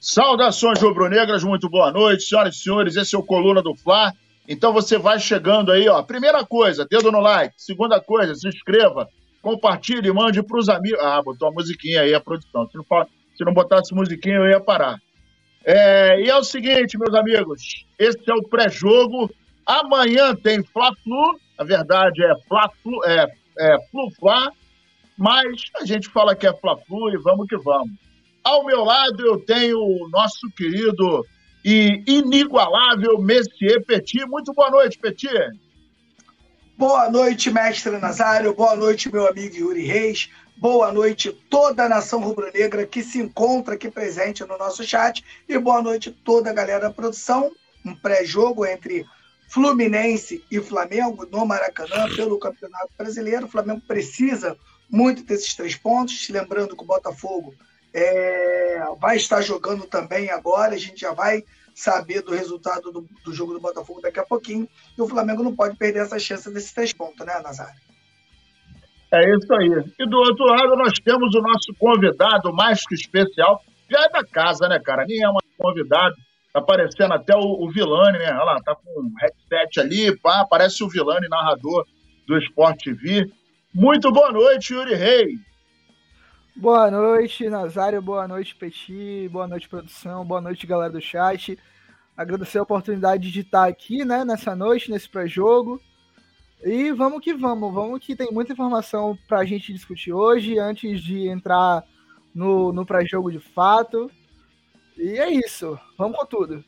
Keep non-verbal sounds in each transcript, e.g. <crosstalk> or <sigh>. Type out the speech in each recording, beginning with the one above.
Saudações rubro-negras, muito boa noite, senhoras e senhores. Esse é o Coluna do Fla. Então você vai chegando aí, ó. Primeira coisa, dedo no like. Segunda coisa, se inscreva, compartilhe, mande para os amigos. Ah, botou a musiquinha aí, a produção. Se não, se não botasse musiquinha, eu ia parar. É, e é o seguinte, meus amigos, esse é o pré-jogo. Amanhã tem Fla-Flu, a verdade é Fla-Flu, é, é Flu-Fla, mas a gente fala que é Fla-Flu e vamos que vamos. Ao meu lado eu tenho o nosso querido e inigualável Messier Petit. Muito boa noite, Petit. Boa noite, mestre Nazário. Boa noite, meu amigo Yuri Reis. Boa noite, toda a nação rubro-negra que se encontra aqui presente no nosso chat. E boa noite, toda a galera da produção. Um pré-jogo entre Fluminense e Flamengo no Maracanã pelo Campeonato Brasileiro. O Flamengo precisa muito desses três pontos. Lembrando que o Botafogo é, vai estar jogando também agora, a gente já vai saber do resultado do, do, jogo do Botafogo daqui a pouquinho. E o Flamengo não pode perder essa chance desses três pontos, né, Nazário? É isso aí. E do outro lado, nós temos o nosso convidado mais que especial, já é da casa, né, cara? Nem é um convidado. Tá aparecendo até o, o Vilani, né? Olha lá, tá com um headset ali, pá, aparece o Vilani, narrador do Sport TV. Muito boa noite, Yuri Reis. Boa noite, Nazário. Boa noite, Petit. Boa noite, produção. Boa noite, galera do chat. Agradecer a oportunidade de estar aqui, né, nessa noite, nesse pré-jogo. E vamos que vamos. Vamos que tem muita informação para a gente discutir hoje, antes de entrar no, no pré-jogo de fato. E é isso. Vamos com tudo.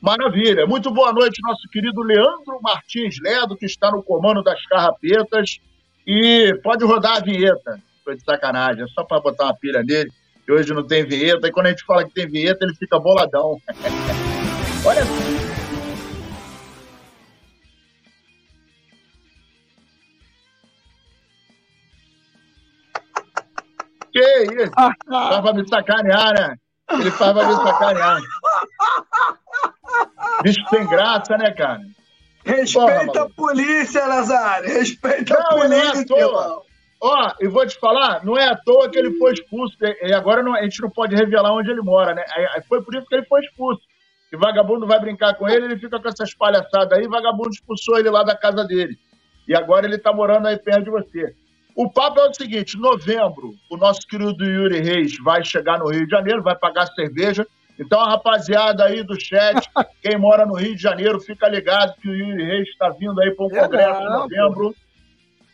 Maravilha. Muito boa noite, nosso querido Leandro Martins Ledo, que está no comando das carrapetas. E pode rodar a vinheta foi de sacanagem, é só para botar uma pilha nele, que hoje não tem vinheta, e quando a gente fala que tem vinheta, ele fica boladão. <laughs> Olha Que isso? Faz pra me sacanear, né? Ele faz pra me sacanear. Bicho sem graça, né, cara? Respeita Porra, a polícia, Nazário. Respeita não, a polícia, não é irmão. Ó, e vou te falar, não é à toa que ele foi expulso. E agora não, a gente não pode revelar onde ele mora, né? Foi por isso que ele foi expulso. E vagabundo vai brincar com ele, ele fica com essas palhaçadas aí, vagabundo expulsou ele lá da casa dele. E agora ele tá morando aí perto de você. O papo é o seguinte: novembro, o nosso querido Yuri Reis vai chegar no Rio de Janeiro, vai pagar cerveja. Então, a rapaziada aí do chat, <laughs> quem mora no Rio de Janeiro, fica ligado que o Yuri Reis está vindo aí para um congresso em novembro.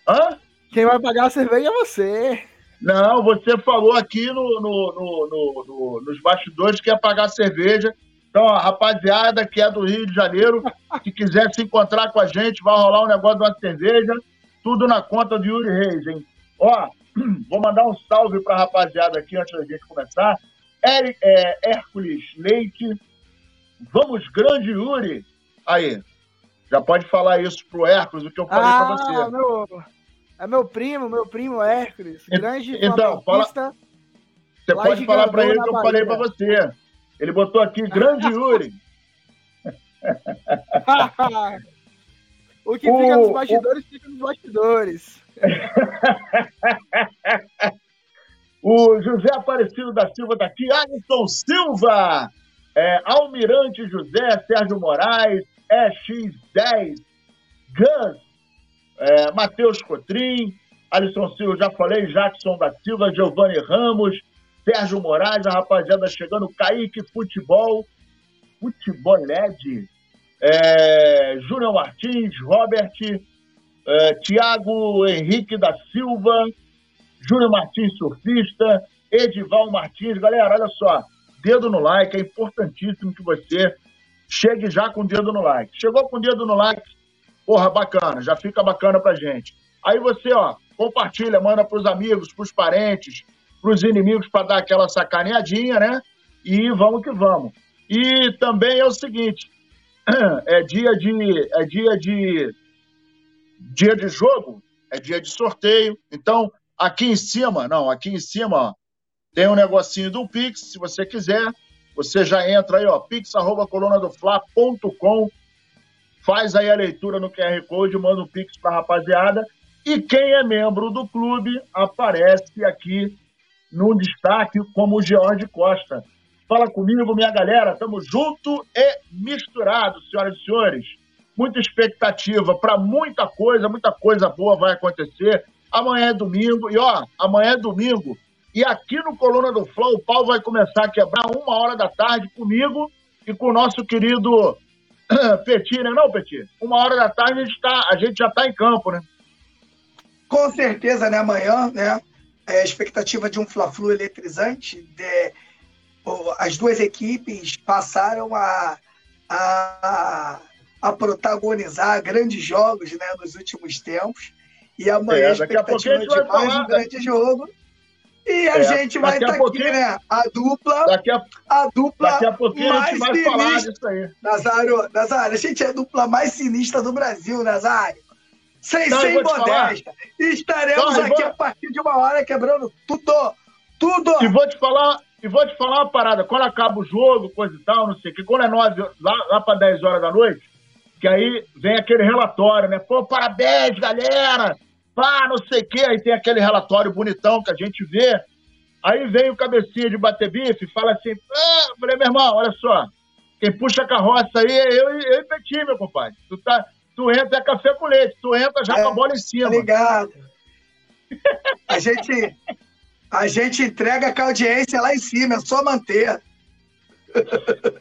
Hã? Quem vai pagar a cerveja é você. Não, você falou aqui no, no, no, no, nos bastidores que ia pagar a cerveja. Então, a rapaziada que é do Rio de Janeiro, <laughs> que quiser se encontrar com a gente, vai rolar um negócio de uma cerveja, tudo na conta do Yuri Reis, hein? Ó, <clears throat> vou mandar um salve pra rapaziada aqui antes da gente começar. Eric, é, Hércules Leite, vamos grande Yuri. Aí, já pode falar isso pro Hércules, o que eu falei ah, pra você. Meu... É meu primo, meu primo Hércules. Grande então, fala, Você pode falar para ele que eu falei para você. Ele botou aqui, <laughs> grande Yuri. <laughs> o que o, fica nos bastidores, o... fica nos bastidores. o José Aparecido da Silva tá aqui. Alisson Silva. É, Almirante José, Sérgio Moraes, EX10, Gus, é, Matheus Cotrim, Alisson Silva, já falei, Jackson da Silva, Giovanni Ramos, Sérgio Moraes, a rapaziada chegando, Kaique Futebol, Futebol LED, é, Júnior Martins, Robert, é, Tiago Henrique da Silva, Júnior Martins Surfista, Edival Martins. Galera, olha só, dedo no like, é importantíssimo que você chegue já com o dedo no like. Chegou com o dedo no like, Porra, bacana, já fica bacana pra gente. Aí você, ó, compartilha, manda pros amigos, pros parentes, pros inimigos para dar aquela sacaneadinha, né? E vamos que vamos. E também é o seguinte, <clears throat> é dia de é dia de dia de jogo, é dia de sorteio. Então, aqui em cima, não, aqui em cima, ó, tem um negocinho do Pix, se você quiser, você já entra aí, ó, pix@colonadofla.com faz aí a leitura no QR Code, manda um pix para a rapaziada. E quem é membro do clube aparece aqui no destaque como o George Costa. Fala comigo, minha galera. Tamo junto e misturado, senhoras e senhores. Muita expectativa para muita coisa, muita coisa boa vai acontecer. Amanhã é domingo, e ó, amanhã é domingo. E aqui no Coluna do Flow, o pau vai começar a quebrar uma hora da tarde comigo e com o nosso querido <clears throat> Petit, né? Não, Petit? Uma hora da tarde a gente, tá, a gente já está em campo, né? Com certeza, né? Amanhã, né? É a expectativa de um Fla-Flu eletrizante. De, as duas equipes passaram a, a, a protagonizar grandes jogos né, nos últimos tempos. E amanhã é, a expectativa a de mais falar, um grande jogo. E a é, gente vai estar tá aqui, né? A dupla. Daqui a, a dupla. Daqui a pouquinho a gente vai sinistra. falar disso aí. Nazário, Nazário, a gente é a dupla mais sinistra do Brasil, Nazário. Sem, então, sem modéstia. Estaremos então, aqui vou... a partir de uma hora quebrando tudo. Tudo! E vou te falar, e vou te falar uma parada. Quando acaba o jogo, coisa e tal, não sei o que, quando é nove, lá, lá para 10 horas da noite, que aí vem aquele relatório, né? Pô, parabéns, galera! Pá, não sei o quê. Aí tem aquele relatório bonitão que a gente vê. Aí vem o cabecinha de bater bife e fala assim: ah, eu falei, meu irmão, olha só, quem puxa a carroça aí é eu, eu e Petit, meu compadre. Tu, tá, tu entra é café com leite, tu entra já é, com a bola em cima. Obrigado. <laughs> A gente, a gente entrega com a audiência lá em cima, é só manter.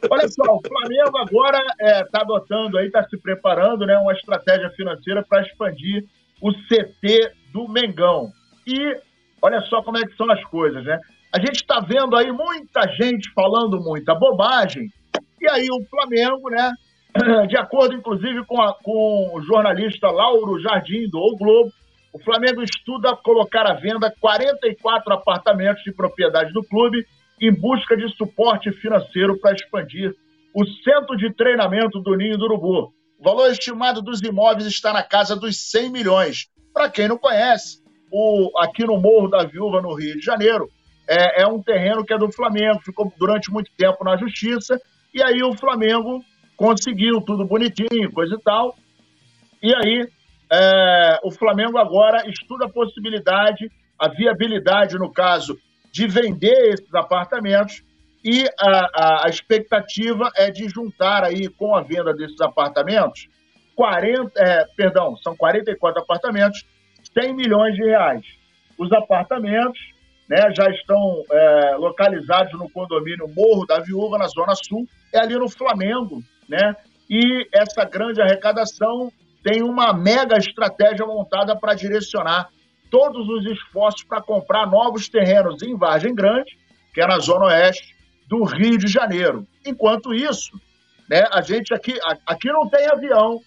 Olha só, o Flamengo agora está é, tá adotando aí, está se preparando, né, uma estratégia financeira para expandir o CT do Mengão. E olha só como é que são as coisas, né? A gente está vendo aí muita gente falando muita bobagem, e aí o Flamengo, né? <clears throat> De acordo, inclusive, com, a, com o jornalista Lauro Jardim, do O Globo, o Flamengo estuda colocar à venda 44 apartamentos de propriedade do clube em busca de suporte financeiro para expandir o centro de treinamento do Ninho do Urubu. O valor estimado dos imóveis está na casa dos 100 milhões. Para quem não conhece, o, aqui no Morro da Viúva, no Rio de Janeiro, é, é, um terreno que é do Flamengo, ficou durante muito tempo na justiça, e aí o Flamengo conseguiu tudo bonitinho, coisa e tal. E aí é, o Flamengo agora estuda a possibilidade, a viabilidade, no caso, de vender esses apartamentos e a, a, a, expectativa é de juntar aí com a venda desses apartamentos 40, é, perdão, são 44 apartamentos, 100 milhões de reais. Os apartamentos né, já estão é, localizados no condomínio Morro da Viúva, na Zona Sul, é ali no Flamengo, né? E essa grande arrecadação tem uma mega estratégia montada para direcionar todos os esforços para comprar novos terrenos em Vargem Grande, que é na Zona Oeste, do Rio de Janeiro. Enquanto isso, né, a gente aqui, aqui não tem avião,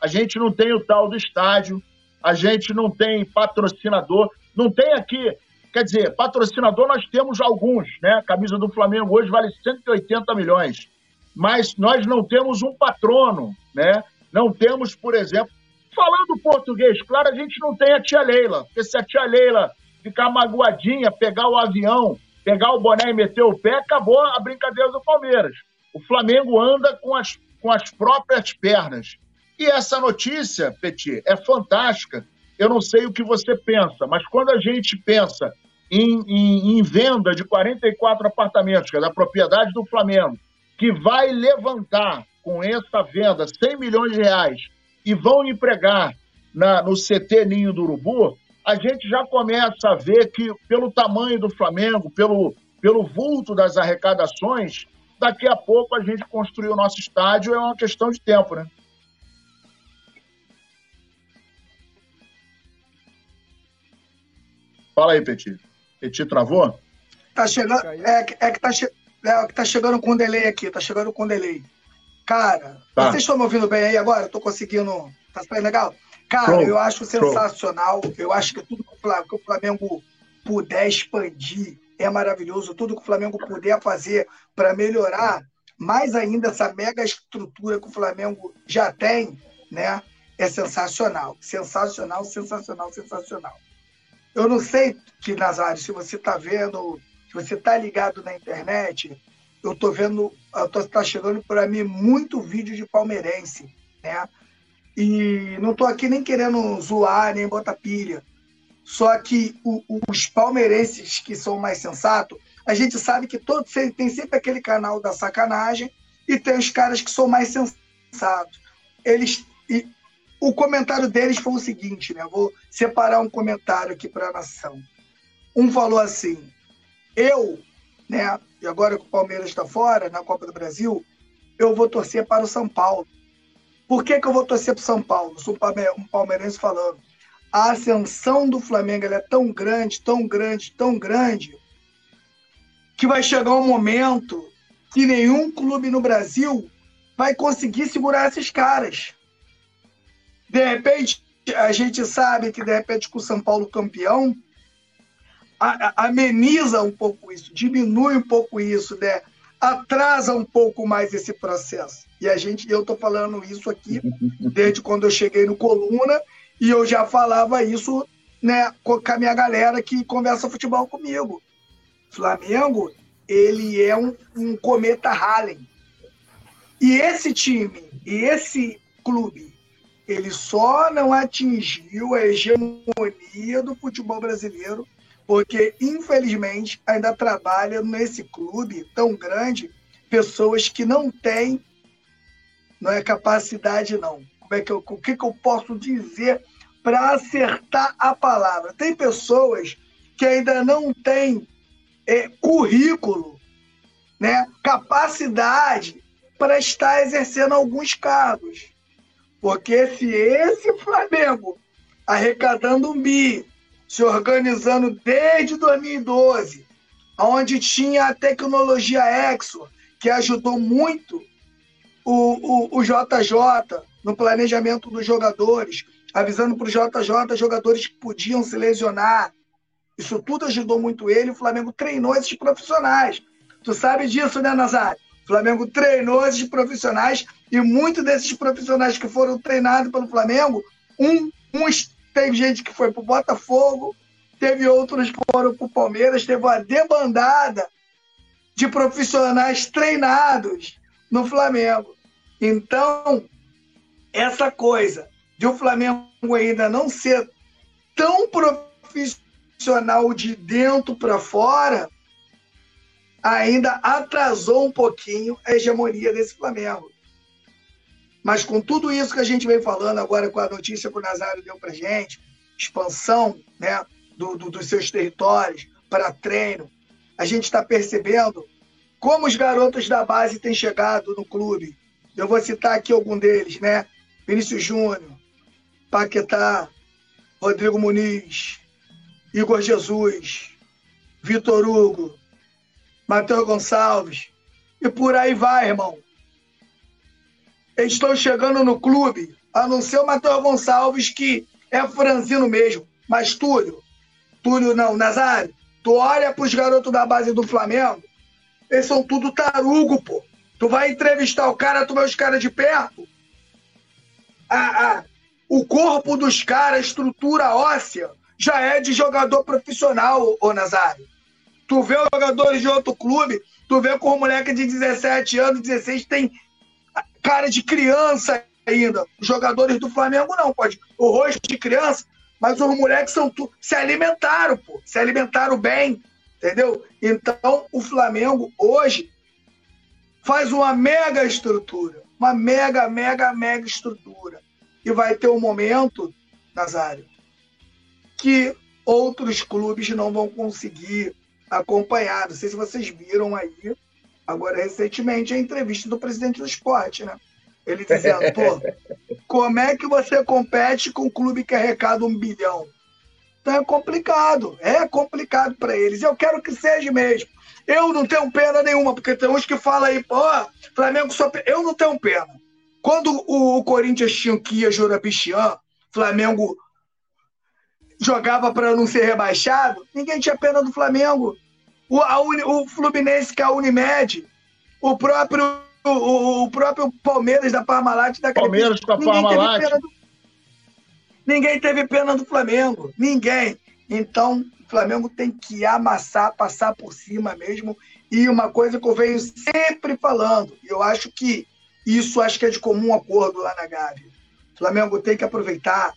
a gente não tem o tal do estádio, a gente não tem patrocinador, não tem aqui, quer dizer, patrocinador nós temos alguns, né? A camisa do Flamengo hoje vale 180 milhões, mas nós não temos um patrono, né? Não temos, por exemplo, falando português, claro, a gente não tem a tia Leila, porque se a tia Leila ficar magoadinha, pegar o avião pegar o boné e meter o pé, acabou a brincadeira do Palmeiras. O Flamengo anda com as, com as próprias pernas. E essa notícia, Petit, é fantástica. Eu não sei o que você pensa, mas quando a gente pensa em, em, em venda de 44 apartamentos, que é da propriedade do Flamengo, que vai levantar com essa venda 100 milhões de reais e vão empregar na, no CT Ninho do Urubu, a gente já começa a ver que, pelo tamanho do Flamengo, pelo, pelo vulto das arrecadações, daqui a pouco a gente construir o nosso estádio é uma questão de tempo, né? Fala aí, Petit. Petit travou? Tá chegando. É, é, que tá, é que tá chegando com delay aqui, tá chegando com delay. Cara, tá. vocês estão me ouvindo bem aí agora? Eu tô conseguindo. Tá saindo legal? Cara, eu acho sensacional. Eu acho que tudo que o Flamengo puder expandir é maravilhoso. Tudo que o Flamengo puder fazer para melhorar mais ainda essa mega estrutura que o Flamengo já tem, né? É sensacional. Sensacional, sensacional, sensacional. Eu não sei, que Nazário, se você está vendo, se você está ligado na internet, eu estou vendo, está chegando para mim muito vídeo de palmeirense, né? E não estou aqui nem querendo zoar, nem botar pilha. Só que o, os palmeirenses que são mais sensatos, a gente sabe que todo, tem sempre aquele canal da sacanagem e tem os caras que são mais sensatos. Eles, e, o comentário deles foi o seguinte, né? Vou separar um comentário aqui para a nação. Um falou assim: eu, né? E agora que o Palmeiras está fora na Copa do Brasil, eu vou torcer para o São Paulo. Por que, que eu vou torcer para São Paulo? Sou um palmeirense falando. A ascensão do Flamengo é tão grande, tão grande, tão grande, que vai chegar um momento que nenhum clube no Brasil vai conseguir segurar esses caras. De repente, a gente sabe que de repente com o São Paulo campeão, ameniza um pouco isso, diminui um pouco isso, né? atrasa um pouco mais esse processo. E a gente, eu estou falando isso aqui desde quando eu cheguei no Coluna e eu já falava isso né, com a minha galera que conversa futebol comigo. Flamengo, ele é um, um cometa Halley. E esse time, esse clube, ele só não atingiu a hegemonia do futebol brasileiro porque infelizmente ainda trabalha nesse clube tão grande pessoas que não têm não é capacidade não. Como é que eu, o que, que eu posso dizer para acertar a palavra? Tem pessoas que ainda não têm é, currículo, né, capacidade para estar exercendo alguns cargos. Porque se esse Flamengo arrecadando um bi, se organizando desde 2012, onde tinha a tecnologia Exo, que ajudou muito o, o, o JJ no planejamento dos jogadores, avisando para o JJ jogadores que podiam se lesionar. Isso tudo ajudou muito ele. O Flamengo treinou esses profissionais. Tu sabe disso, né, Nazário? O Flamengo treinou esses profissionais e muitos desses profissionais que foram treinados pelo Flamengo, um, uns Teve gente que foi para o Botafogo, teve outros que foram para o Palmeiras, teve uma debandada de profissionais treinados no Flamengo. Então, essa coisa de o Flamengo ainda não ser tão profissional de dentro para fora, ainda atrasou um pouquinho a hegemonia desse Flamengo. Mas com tudo isso que a gente vem falando agora com a notícia que o Nazário deu para gente, expansão né, do, do, dos seus territórios para treino, a gente está percebendo como os garotos da base têm chegado no clube. Eu vou citar aqui algum deles, né? Vinícius Júnior, Paquetá, Rodrigo Muniz, Igor Jesus, Vitor Hugo, Matheus Gonçalves, e por aí vai, irmão. Estão chegando no clube, a não ser o Matheus Gonçalves, que é franzino mesmo. Mas Túlio, Túlio não, Nazário, tu olha para os garotos da base do Flamengo, eles são tudo tarugo, pô. Tu vai entrevistar o cara, tu vê os caras de perto. o corpo dos caras, a estrutura óssea, já é de jogador profissional, ô Nazário. Tu vê os jogadores de outro clube, tu vê com um moleque de 17 anos, 16, tem cara de criança ainda. Os jogadores do Flamengo não, pode. O rosto de criança, mas os moleques são tu, se alimentaram, pô, se alimentaram bem, entendeu? Então, o Flamengo hoje faz uma mega estrutura, uma mega, mega, mega estrutura. E vai ter um momento, Nazário, que outros clubes não vão conseguir acompanhar. Não sei se vocês viram aí Agora, recentemente, a entrevista do presidente do esporte, né? Ele dizendo, pô, <laughs> como é que você compete com um clube que arrecada um bilhão? Então é complicado, é complicado para eles. Eu quero que seja mesmo. Eu não tenho pena nenhuma, porque tem uns que falam aí, pô, Flamengo só. Eu não tenho pena. Quando o Corinthians tinha o Kia Jorabichian, Flamengo jogava para não ser rebaixado, ninguém tinha pena do Flamengo o, Uni, o Fluminense com é a Unimed, o próprio, o, o próprio Palmeiras da Parmalat da Palmeiras com a Parmalat. Do... Ninguém teve pena do Flamengo. Ninguém. Então, o Flamengo tem que amassar, passar por cima mesmo. E uma coisa que eu venho sempre falando, eu acho que isso acho que é de comum acordo lá na Gávea. O Flamengo tem que aproveitar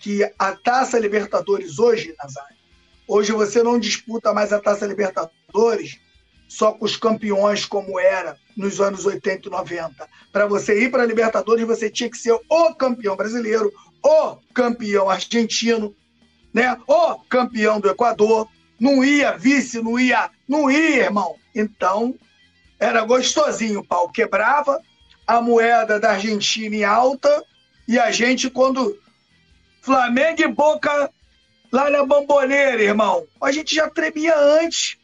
que a Taça Libertadores hoje, Nazário, Hoje você não disputa mais a Taça Libertadores só com os campeões como era nos anos 80 e 90. Para você ir para a Libertadores, você tinha que ser o campeão brasileiro, o campeão argentino, né? O campeão do Equador. Não ia vice, não ia, não ia, irmão. Então, era gostosinho, o pau quebrava, a moeda da Argentina em alta, e a gente, quando Flamengo e Boca lá na Bamboneira, irmão, a gente já tremia antes.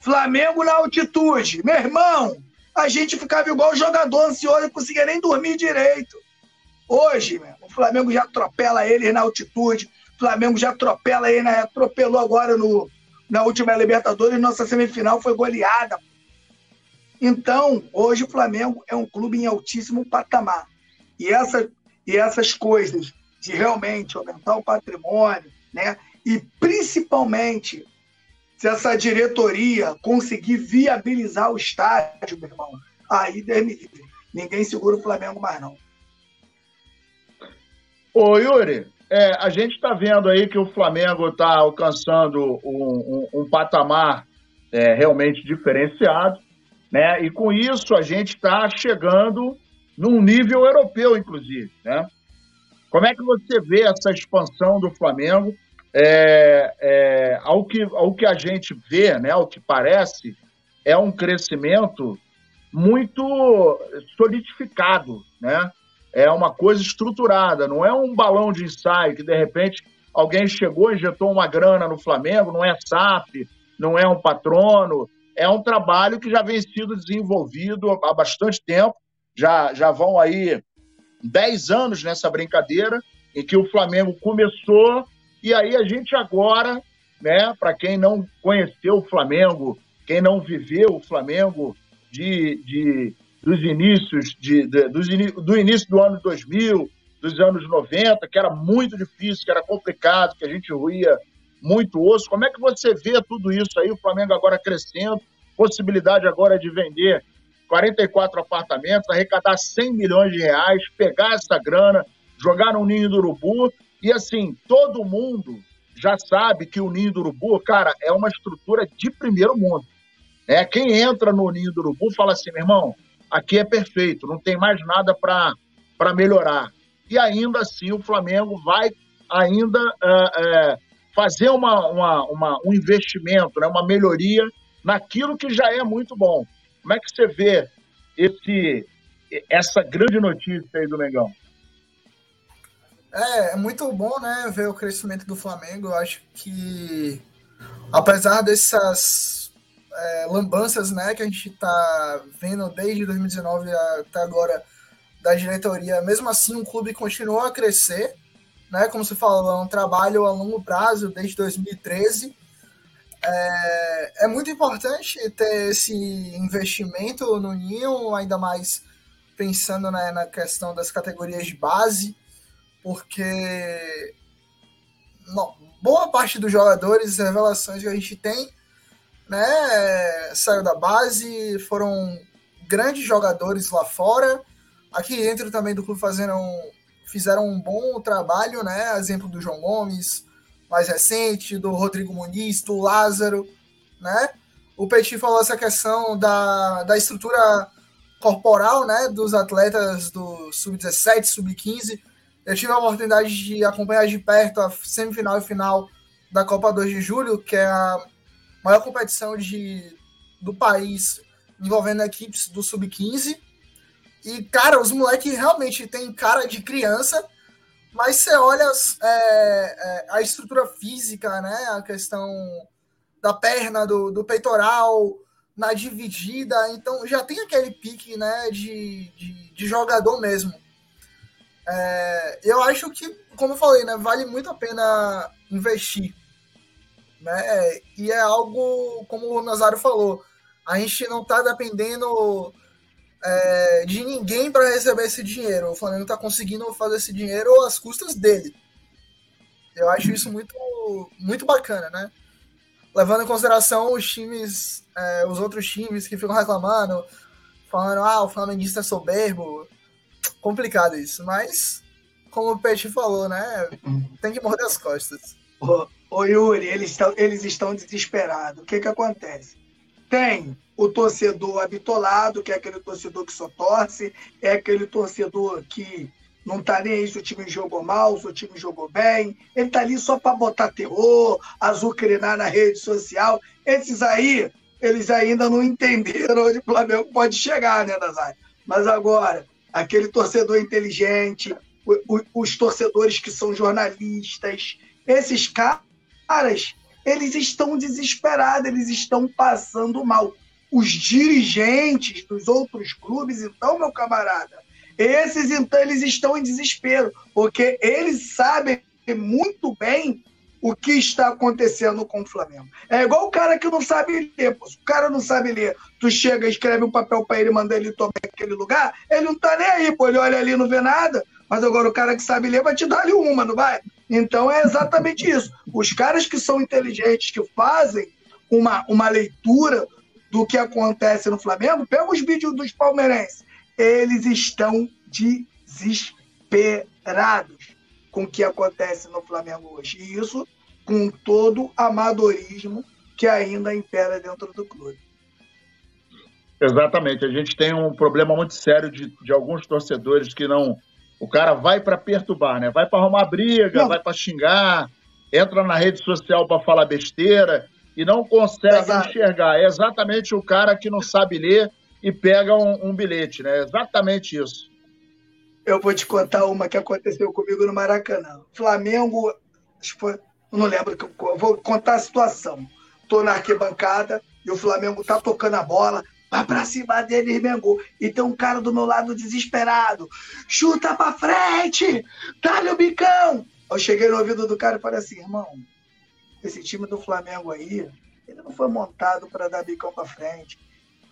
Flamengo na altitude. Meu irmão, a gente ficava igual jogador ansioso, não conseguia nem dormir direito. Hoje, o Flamengo já atropela eles na altitude. O Flamengo já atropela ele, né? atropelou agora no, na última Libertadores. Nossa semifinal foi goleada. Então, hoje o Flamengo é um clube em altíssimo patamar. E, essa, e essas coisas de realmente aumentar o patrimônio, né? E principalmente se essa diretoria conseguir viabilizar o estádio, meu irmão, aí ninguém segura o Flamengo mais não. Ô Yuri, é, a gente está vendo aí que o Flamengo está alcançando um, um, um patamar é, realmente diferenciado, né? E com isso a gente está chegando num nível europeu, inclusive, né? Como é que você vê essa expansão do Flamengo? é, é, ao, que, ao que a gente vê, né, ao que parece, é um crescimento muito solidificado, né? É uma coisa estruturada, não é um balão de ensaio que de repente alguém chegou injetou uma grana no Flamengo, não é SAF, não é um patrono, é um trabalho que já vem sendo desenvolvido há bastante tempo, já, já vão aí 10 anos nessa brincadeira, em que o Flamengo começou e aí a gente agora, né, para quem não conheceu o Flamengo, quem não viveu o Flamengo de, de dos inícios de, de dos, do início do ano 2000, dos anos 90, que era muito difícil, que era complicado, que a gente ruía muito osso. Como é que você vê tudo isso aí, o Flamengo agora crescendo, possibilidade agora de vender 44 apartamentos, arrecadar 100 milhões de reais, pegar essa grana, jogar no ninho do urubu e assim, todo mundo já sabe que o Ninho do Urubu, cara, é uma estrutura de primeiro mundo. É, quem entra no Ninho do Urubu fala assim, meu irmão, aqui é perfeito, não tem mais nada para melhorar. E ainda assim o Flamengo vai ainda é, é, fazer uma, uma, uma, um investimento, né, uma melhoria naquilo que já é muito bom. Como é que você vê esse, essa grande notícia aí do Mengão? É, é muito bom, né, ver o crescimento do Flamengo. Eu acho que, apesar dessas é, lambanças, né, que a gente tá vendo desde 2019 até agora da diretoria, mesmo assim o clube continuou a crescer, né, como você falou, é um trabalho a longo prazo desde 2013. É, é muito importante ter esse investimento no Ninho, ainda mais pensando né, na questão das categorias de base porque não, boa parte dos jogadores, revelações que a gente tem, né, saiu da base, foram grandes jogadores lá fora. Aqui dentro também do clube fazendo, fizeram um bom trabalho, né? Exemplo do João Gomes, mais recente, do Rodrigo Muniz, do Lázaro, né? O Petit falou essa questão da, da estrutura corporal, né, dos atletas do sub-17, sub-15, eu tive a oportunidade de acompanhar de perto a semifinal e final da Copa 2 de Julho, que é a maior competição de, do país envolvendo equipes do Sub-15. E, cara, os moleques realmente têm cara de criança, mas você olha é, é, a estrutura física, né? A questão da perna, do, do peitoral, na dividida. Então já tem aquele pique né, de, de, de jogador mesmo. É, eu acho que, como eu falei, né, vale muito a pena investir. Né? E é algo, como o Nazário falou, a gente não está dependendo é, de ninguém para receber esse dinheiro. O Flamengo está conseguindo fazer esse dinheiro às custas dele. Eu acho isso muito, muito bacana, né? Levando em consideração os times, é, os outros times que ficam reclamando, falando, ah, o flamenguista é soberbo complicado isso, mas como o Peixe falou, né? Tem que morder as costas. Ô, Yuri, eles estão, eles estão desesperados. O que que acontece? Tem o torcedor habitolado, que é aquele torcedor que só torce, é aquele torcedor que não tá nem aí se o time jogou mal, se o time jogou bem. Ele tá ali só para botar terror, azucrinar na rede social. Esses aí, eles ainda não entenderam onde o Flamengo pode chegar, né, Nazário? Mas agora, aquele torcedor inteligente, os torcedores que são jornalistas, esses caras, eles estão desesperados, eles estão passando mal. Os dirigentes dos outros clubes, então, meu camarada, esses então eles estão em desespero, porque eles sabem muito bem o que está acontecendo com o Flamengo. É igual o cara que não sabe ler. Pô. O cara não sabe ler, tu chega, escreve um papel para ele, manda ele tomar aquele lugar, ele não tá nem aí, pô. Ele olha ali não vê nada. Mas agora o cara que sabe ler vai te dar ali uma, não vai? Então é exatamente isso. Os caras que são inteligentes, que fazem uma, uma leitura do que acontece no Flamengo, pega os vídeos dos palmeirenses. Eles estão desesperados com o que acontece no Flamengo hoje. E isso com todo amadorismo que ainda impera dentro do clube. Exatamente. A gente tem um problema muito sério de, de alguns torcedores que não. O cara vai para perturbar, né? Vai para arrumar briga, não. vai para xingar, entra na rede social para falar besteira e não consegue Exato. enxergar. É exatamente o cara que não sabe ler e pega um, um bilhete, né? É exatamente isso. Eu vou te contar uma que aconteceu comigo no Maracanã. Flamengo, foi, não lembro, vou contar a situação. Tô na arquibancada e o Flamengo tá tocando a bola, vai pra cima dele, Mengo. E tem um cara do meu lado desesperado. Chuta pra frente! Dá-lhe o bicão! Eu cheguei no ouvido do cara e falei assim, irmão, esse time do Flamengo aí, ele não foi montado para dar bicão pra frente.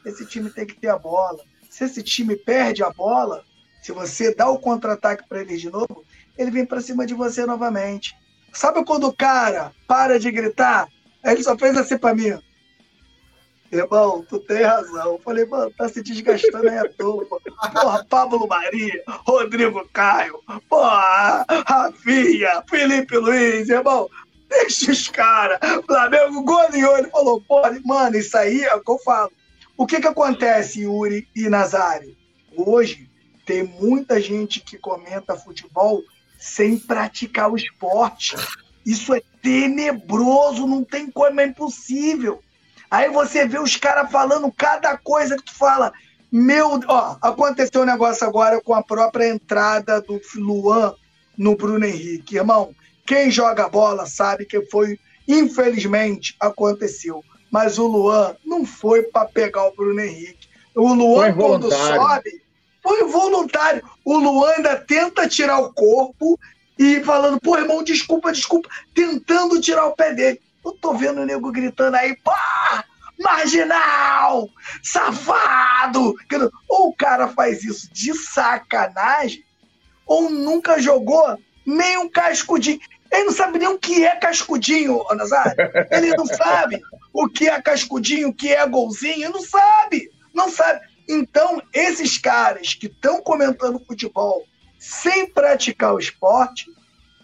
Esse time tem que ter a bola. Se esse time perde a bola, se você dá o contra-ataque para ele de novo, ele vem para cima de você novamente. Sabe quando o cara para de gritar? Ele só fez assim para mim. Irmão, tu tem razão. Eu falei, mano, tá se desgastando aí à toa. Porra, Pablo Maria, Rodrigo Caio, porra, Rafinha, Felipe Luiz, irmão. Deixa os caras. Flamengo goleou. Ele falou, pô, mano, isso aí é o que eu falo. O que que acontece, Yuri e Nazário? Hoje, tem muita gente que comenta futebol sem praticar o esporte. Isso é tenebroso, não tem como, é impossível. Aí você vê os caras falando cada coisa que tu fala. Meu, ó, aconteceu um negócio agora com a própria entrada do Luan no Bruno Henrique. Irmão, quem joga bola sabe que foi, infelizmente, aconteceu. Mas o Luan não foi para pegar o Bruno Henrique. O Luan, quando sobe, foi voluntário. O Luan ainda tenta tirar o corpo e falando, pô, irmão, desculpa, desculpa, tentando tirar o pé dele. Eu tô vendo o nego gritando aí, pá! Marginal! Safado! Ou o cara faz isso de sacanagem, ou nunca jogou nem um cascudinho. Ele não sabe nem o que é cascudinho, Nazário. Ele não <laughs> sabe o que é cascudinho, o que é golzinho. Não sabe. Não sabe. Então, esses caras que estão comentando futebol sem praticar o esporte,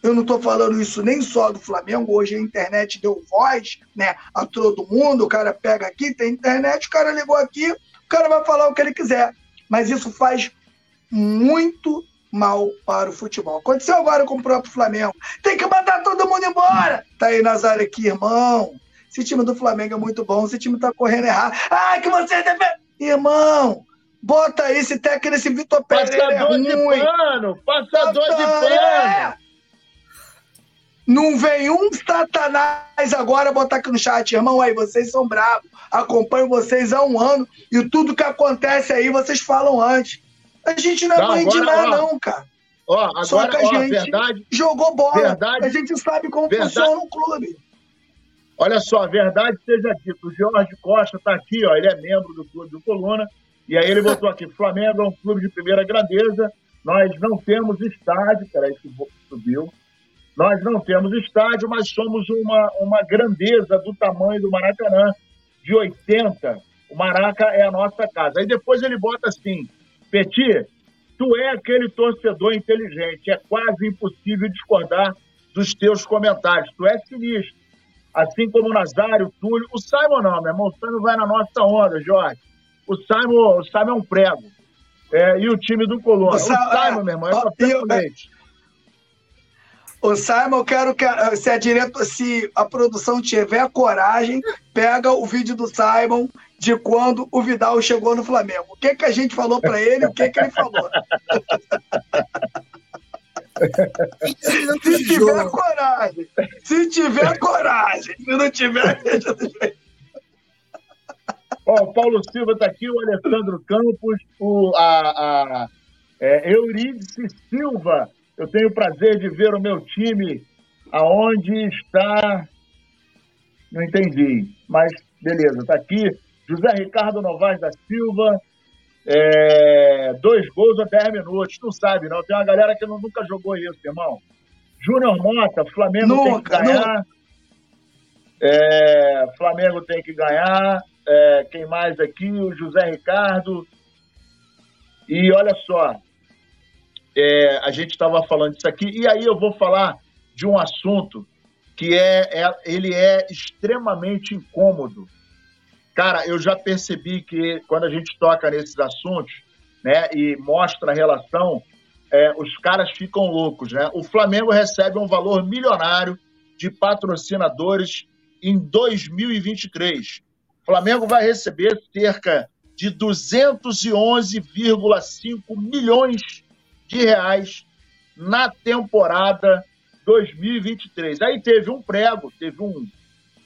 eu não estou falando isso nem só do Flamengo, hoje a internet deu voz né, a todo mundo, o cara pega aqui, tem internet, o cara ligou aqui, o cara vai falar o que ele quiser. Mas isso faz muito mal para o futebol. Aconteceu agora com o próprio Flamengo. Tem que mandar todo mundo embora. Tá aí Nazário aqui, irmão. Esse time do Flamengo é muito bom, esse time tá correndo errado. Ah, que você deve Irmão, bota esse técnico, esse Vitor Pereira é passador é ruim. de pano, passador de pano. É. Não vem um satanás agora botar aqui no chat, irmão, aí vocês são bravos. Acompanho vocês há um ano e tudo que acontece aí vocês falam antes. A gente não é mãe de nada, não, cara. Ó, agora, Só que a ó, gente verdade, jogou bola. Verdade, a gente sabe como verdade, funciona um clube. Olha só, verdade seja dita, o Jorge Costa está aqui, ó, ele é membro do clube do Coluna, e aí ele botou aqui, Flamengo é um clube de primeira grandeza, nós não temos estádio, peraí que subiu, nós não temos estádio, mas somos uma, uma grandeza do tamanho do Maracanã, de 80, o Maraca é a nossa casa. Aí depois ele bota assim, Petit, tu é aquele torcedor inteligente, é quase impossível discordar dos teus comentários, tu é sinistro. assim como o Nazário, o Túlio. O Simon não, meu irmão. O Simon vai na nossa onda, Jorge. O Simon, o Simon é um prego. É, e o time do Colônia. O, o Simon, meu irmão, é café com leite. Ô, Simon, eu quero que se a, direto, se a produção tiver coragem, pega o vídeo do Simon de quando o Vidal chegou no Flamengo. O que, que a gente falou para ele, o que, que ele falou. <laughs> se tiver coragem, se tiver coragem, se não tiver, <laughs> deixa do jeito. Ó, o Paulo Silva está aqui, o Alessandro Campos, o, a, a é, Eurídice Silva eu tenho o prazer de ver o meu time aonde está. Não entendi, mas beleza, está aqui. José Ricardo Novaes da Silva, é, dois gols a 10 minutos. Não sabe, não. Tem uma galera que não, nunca jogou isso, irmão. Júnior Mota, Flamengo nunca, tem que ganhar. É, Flamengo tem que ganhar. É, quem mais aqui? O José Ricardo. E olha só, é, a gente estava falando disso aqui, e aí eu vou falar de um assunto que é, é, ele é extremamente incômodo. Cara, eu já percebi que quando a gente toca nesses assuntos, né, e mostra a relação, é, os caras ficam loucos, né? O Flamengo recebe um valor milionário de patrocinadores em 2023. O Flamengo vai receber cerca de 211,5 milhões de reais na temporada 2023. Aí teve um prego, teve um,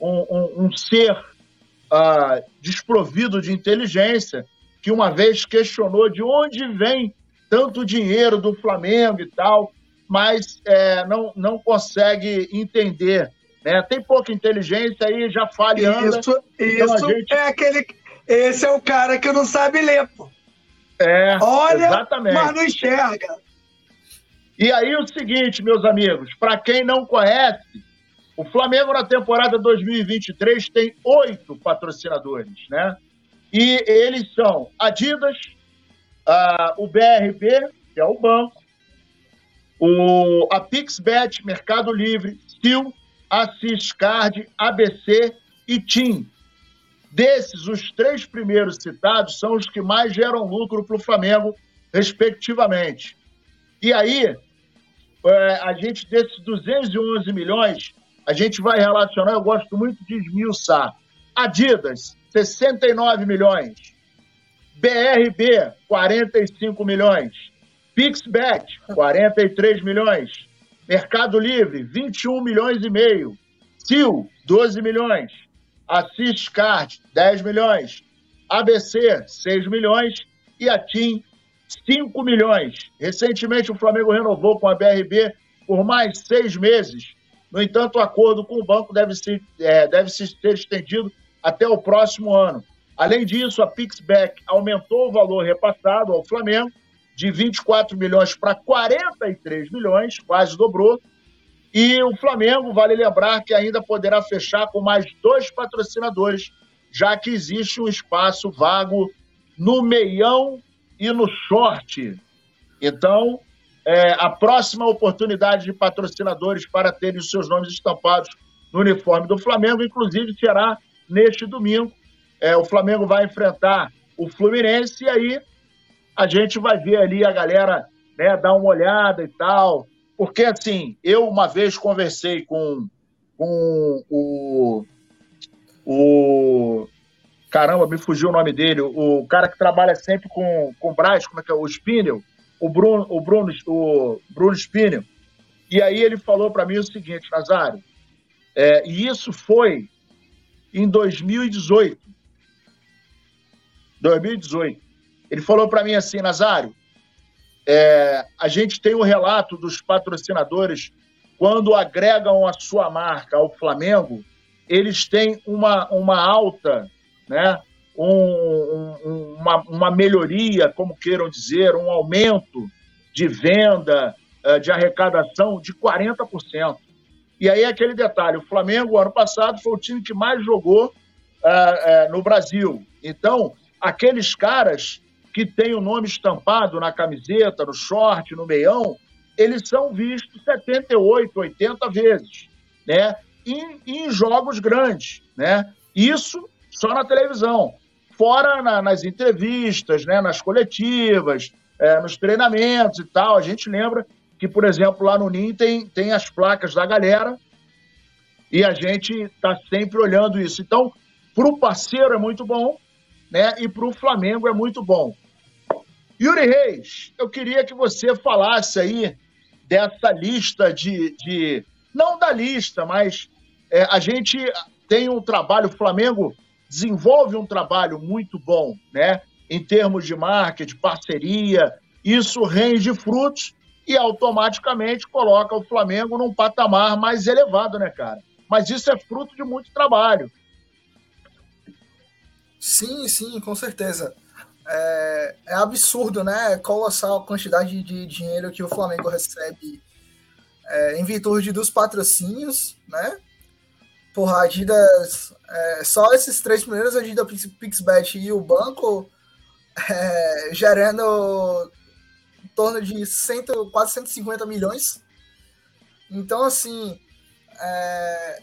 um, um, um ser uh, desprovido de inteligência que uma vez questionou de onde vem tanto dinheiro do Flamengo e tal, mas é, não, não consegue entender. Né? Tem pouca inteligência aí, já falha Isso, então isso gente... é aquele. Esse é o cara que não sabe ler, pô. É, Olha, exatamente. mas não enxerga. E aí o seguinte, meus amigos, para quem não conhece, o Flamengo na temporada 2023 tem oito patrocinadores, né? E eles são Adidas, uh, o BRB, que é o banco, o, a PixBet, Mercado Livre, Steel, Assiscard, ABC e TIM. Desses, os três primeiros citados são os que mais geram lucro para o Flamengo, respectivamente. E aí, é, a gente, desses 211 milhões, a gente vai relacionar, eu gosto muito de esmiuçar. Adidas, 69 milhões. BRB, 45 milhões. Pixbet, 43 milhões. Mercado Livre, 21 milhões e meio. Sil, 12 milhões. Assis Card, 10 milhões. ABC, 6 milhões. E a TIM, 5 milhões. Recentemente, o Flamengo renovou com a BRB por mais seis meses. No entanto, o acordo com o banco deve, ser, é, deve ser estendido até o próximo ano. Além disso, a Pixback aumentou o valor repassado ao Flamengo de 24 milhões para 43 milhões, quase dobrou. E o Flamengo, vale lembrar que ainda poderá fechar com mais dois patrocinadores, já que existe um espaço vago no meião e no short. Então, é, a próxima oportunidade de patrocinadores para terem os seus nomes estampados no uniforme do Flamengo, inclusive, será neste domingo. É, o Flamengo vai enfrentar o Fluminense e aí a gente vai ver ali a galera né, dar uma olhada e tal. Porque, assim, eu uma vez conversei com, com o, o Caramba, me fugiu o nome dele. O cara que trabalha sempre com, com o Braz, como é que é? O Spinel. O Bruno, o Bruno, o Bruno Spinel. E aí ele falou para mim o seguinte, Nazário, é, e isso foi em 2018. 2018. Ele falou para mim assim, Nazário, é, a gente tem o um relato dos patrocinadores quando agregam a sua marca ao Flamengo, eles têm uma, uma alta né? Um, um, uma, uma, melhoria, como queiram dizer, um aumento de venda, eh, de arrecadação de 40%. E aí aquele detalhe, o Flamengo, ano passado, foi o time que mais jogou uh, uh, no Brasil. Então, aqueles caras que têm o nome estampado na camiseta, no short, no meião, eles são vistos 78, 80 vezes. Né? em, em jogos grandes, né? Isso só na televisão. Fora na, nas entrevistas, né, nas coletivas, é, nos treinamentos e tal. A gente lembra que, por exemplo, lá no NIM tem, tem as placas da galera e a gente está sempre olhando isso. Então, para o parceiro é muito bom, né? E para o Flamengo é muito bom. Yuri Reis, eu queria que você falasse aí dessa lista de. de não da lista, mas é, a gente tem um trabalho, o Flamengo desenvolve um trabalho muito bom, né? Em termos de marketing, parceria, isso rende frutos e automaticamente coloca o Flamengo num patamar mais elevado, né, cara? Mas isso é fruto de muito trabalho. Sim, sim, com certeza. É, é absurdo, né? Colossal a quantidade de dinheiro que o Flamengo recebe é, em virtude dos patrocínios, né? Porra, Adidas, é, só esses três primeiros, Adidas, Pixbet e o banco, é, gerando em torno de cento, quase 150 milhões. Então, assim, é,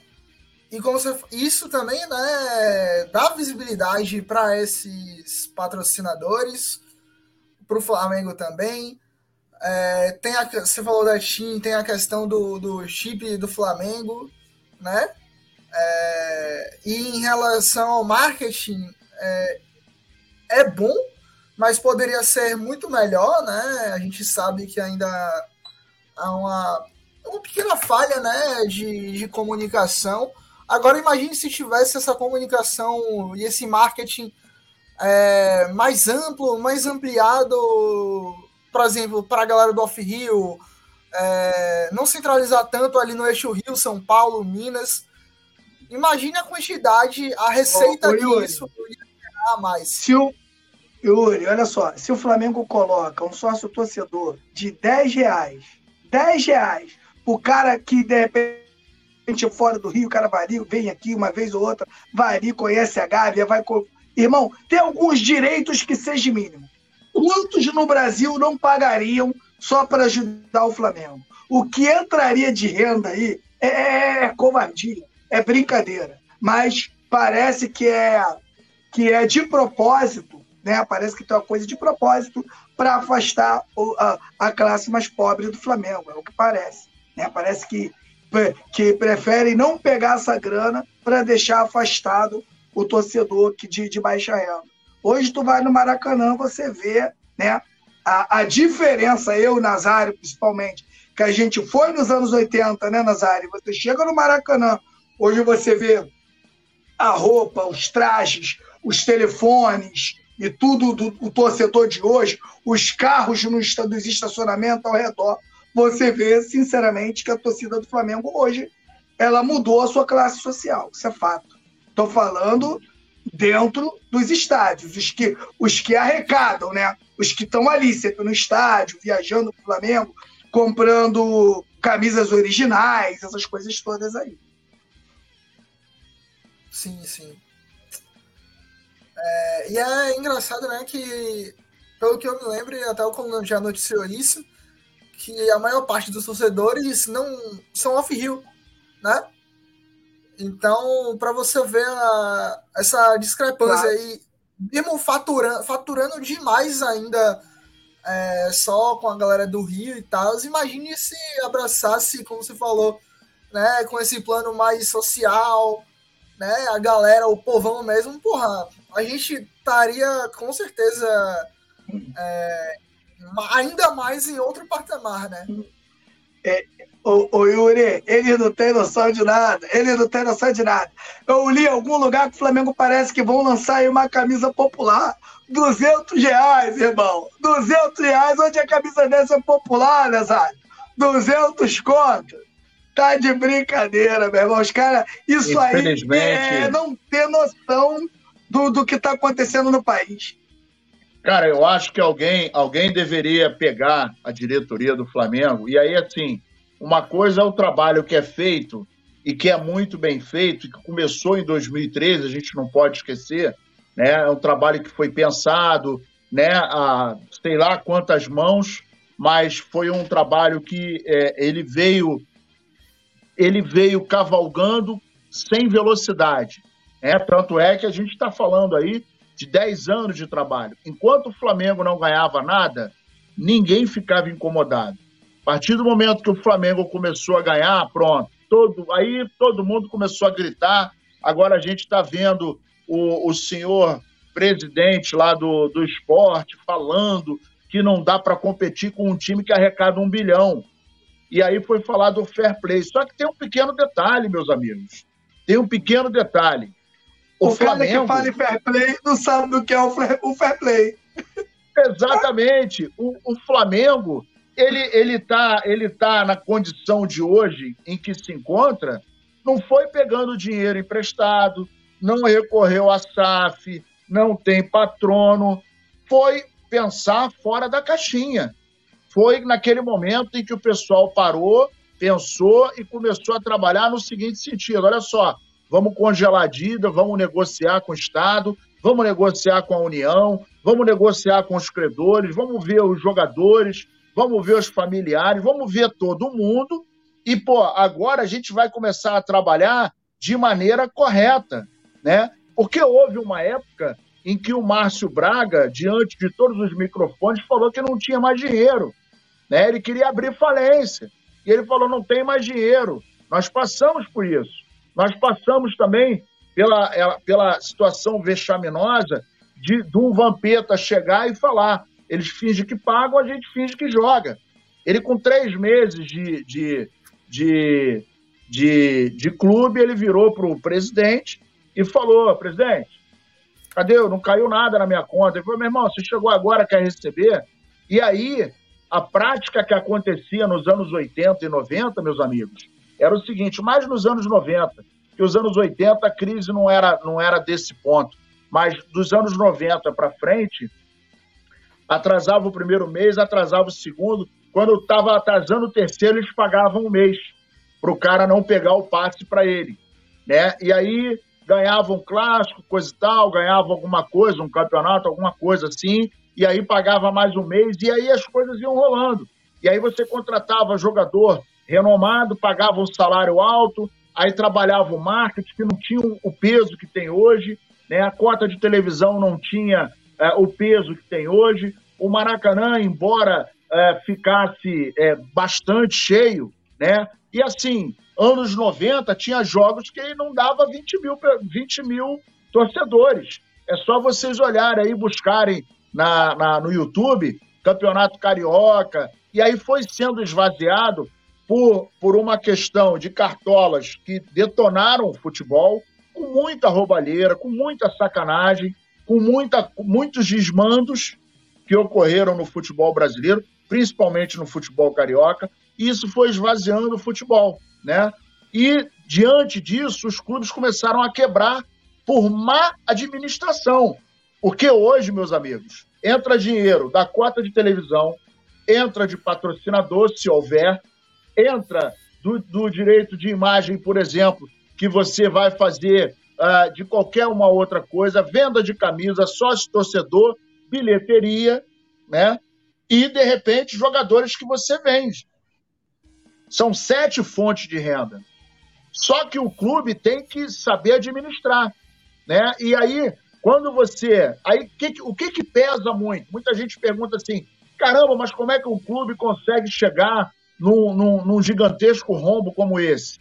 e como você, isso também né, dá visibilidade para esses patrocinadores, para o Flamengo também. É, tem a, você falou da Steam, tem a questão do, do chip do Flamengo, né? É, e em relação ao marketing, é, é bom, mas poderia ser muito melhor, né? A gente sabe que ainda há uma, uma pequena falha né, de, de comunicação Agora imagine se tivesse essa comunicação e esse marketing é, mais amplo, mais ampliado, por exemplo, para a galera do Off-Rio, é, não centralizar tanto ali no eixo Rio, São Paulo, Minas. Imagine a quantidade, a receita ô, disso a mais. Se o, Yuri, olha só, se o Flamengo coloca um sócio torcedor de 10 reais, 10 reais, o cara que de repente gente fora do Rio, o cara varia, vem aqui uma vez ou outra, varia, conhece a Gávea, vai. Irmão, tem alguns direitos que seja mínimo. Quantos no Brasil não pagariam só para ajudar o Flamengo? O que entraria de renda aí é, é, é covardia, é brincadeira. Mas parece que é, que é de propósito, né? Parece que tem uma coisa de propósito para afastar a, a classe mais pobre do Flamengo, é o que parece. Né? Parece que que preferem não pegar essa grana para deixar afastado o torcedor que de, de baixa renda. Hoje tu vai no Maracanã, você vê né, a, a diferença, eu, Nazário, principalmente, que a gente foi nos anos 80, né, Nazário? Você chega no Maracanã, hoje você vê a roupa, os trajes, os telefones e tudo do, do torcedor de hoje, os carros nos, dos estacionamentos ao redor você vê, sinceramente, que a torcida do Flamengo hoje ela mudou a sua classe social. Isso é fato. Estou falando dentro dos estádios, os que, os que arrecadam, né? Os que estão ali, sempre no estádio, viajando para o Flamengo, comprando camisas originais, essas coisas todas aí. Sim, sim. É, e é engraçado, né, que, pelo que eu me lembro, e até o Coluna já noticiou isso, que a maior parte dos torcedores não são off-rio, né? Então, para você ver a, essa discrepância claro. aí, mesmo faturando, faturando demais ainda é, só com a galera do Rio e tal, imagine se abraçasse, como você falou, né, com esse plano mais social, né, a galera, o povão mesmo, porra, a gente estaria com certeza é, ainda mais em outro patamar, né? É, o, o Yuri, ele não tem noção de nada, ele não tem noção de nada. Eu li em algum lugar que o Flamengo parece que vão lançar aí uma camisa popular. 200 reais, irmão. 200 reais, onde a camisa dessa é popular, né, sabe? 200 contas. Tá de brincadeira, meu irmão. Os caras, isso aí é não ter noção do, do que tá acontecendo no país. Cara, eu acho que alguém, alguém deveria pegar a diretoria do Flamengo. E aí, assim, uma coisa é o trabalho que é feito e que é muito bem feito, e que começou em 2013, a gente não pode esquecer. Né? É um trabalho que foi pensado, né, a sei lá quantas mãos, mas foi um trabalho que é, ele veio ele veio cavalgando sem velocidade. É, tanto é que a gente está falando aí de 10 anos de trabalho. Enquanto o Flamengo não ganhava nada, ninguém ficava incomodado. A partir do momento que o Flamengo começou a ganhar, pronto, todo, aí todo mundo começou a gritar. Agora a gente está vendo o, o senhor presidente lá do, do esporte falando que não dá para competir com um time que arrecada um bilhão. E aí foi falar do fair play. Só que tem um pequeno detalhe, meus amigos. Tem um pequeno detalhe. O, o Flamengo... cara que fala em fair play não sabe do que é o fair play. <laughs> Exatamente. O, o Flamengo, ele, ele, tá, ele tá na condição de hoje em que se encontra, não foi pegando dinheiro emprestado, não recorreu à SAF, não tem patrono, foi pensar fora da caixinha. Foi naquele momento em que o pessoal parou, pensou e começou a trabalhar no seguinte sentido: olha só, vamos congelar a dívida, vamos negociar com o Estado, vamos negociar com a União, vamos negociar com os credores, vamos ver os jogadores, vamos ver os familiares, vamos ver todo mundo. E, pô, agora a gente vai começar a trabalhar de maneira correta, né? Porque houve uma época em que o Márcio Braga, diante de todos os microfones, falou que não tinha mais dinheiro. Né? Ele queria abrir falência. E ele falou: não tem mais dinheiro. Nós passamos por isso. Nós passamos também pela, é, pela situação vexaminosa de, de um Vampeta chegar e falar: eles fingem que pagam, a gente finge que joga. Ele, com três meses de, de, de, de, de clube, ele virou para o presidente e falou: presidente, Cadê? Não caiu nada na minha conta. Ele falou, meu irmão, você chegou agora, quer receber? E aí, a prática que acontecia nos anos 80 e 90, meus amigos, era o seguinte, mais nos anos 90, que os anos 80 a crise não era, não era desse ponto, mas dos anos 90 para frente, atrasava o primeiro mês, atrasava o segundo, quando estava atrasando o terceiro, eles pagavam um mês para o cara não pegar o passe para ele. Né? E aí ganhava um clássico, coisa e tal, ganhava alguma coisa, um campeonato, alguma coisa assim, e aí pagava mais um mês, e aí as coisas iam rolando. E aí você contratava jogador renomado, pagava um salário alto, aí trabalhava o marketing, que não tinha o peso que tem hoje, né? a cota de televisão não tinha é, o peso que tem hoje, o Maracanã, embora é, ficasse é, bastante cheio, né? E assim, anos 90, tinha jogos que não dava 20 mil, 20 mil torcedores. É só vocês olharem aí, buscarem na, na, no YouTube, Campeonato Carioca, e aí foi sendo esvaziado por, por uma questão de cartolas que detonaram o futebol, com muita roubalheira, com muita sacanagem, com, muita, com muitos desmandos que ocorreram no futebol brasileiro, principalmente no futebol carioca, e isso foi esvaziando o futebol né? E diante disso, os clubes começaram a quebrar por má administração. Porque hoje, meus amigos, entra dinheiro da cota de televisão, entra de patrocinador, se houver, entra do, do direito de imagem, por exemplo, que você vai fazer uh, de qualquer uma outra coisa, venda de camisa, sócio torcedor, bilheteria, né? E, de repente, jogadores que você vende. São sete fontes de renda. Só que o clube tem que saber administrar, né? E aí, quando você, aí que, o que que pesa muito? Muita gente pergunta assim: caramba, mas como é que um clube consegue chegar num, num, num gigantesco rombo como esse?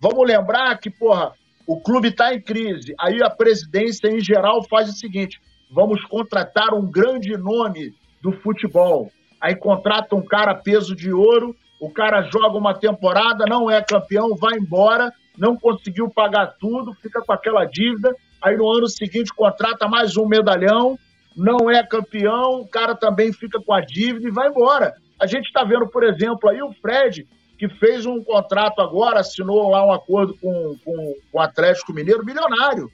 Vamos lembrar que, porra, o clube está em crise. Aí a presidência, em geral, faz o seguinte: vamos contratar um grande nome do futebol. Aí contrata um cara peso de ouro o cara joga uma temporada, não é campeão, vai embora, não conseguiu pagar tudo, fica com aquela dívida. Aí no ano seguinte contrata mais um medalhão, não é campeão, o cara também fica com a dívida e vai embora. A gente está vendo, por exemplo, aí o Fred, que fez um contrato agora, assinou lá um acordo com, com, com o Atlético Mineiro, milionário.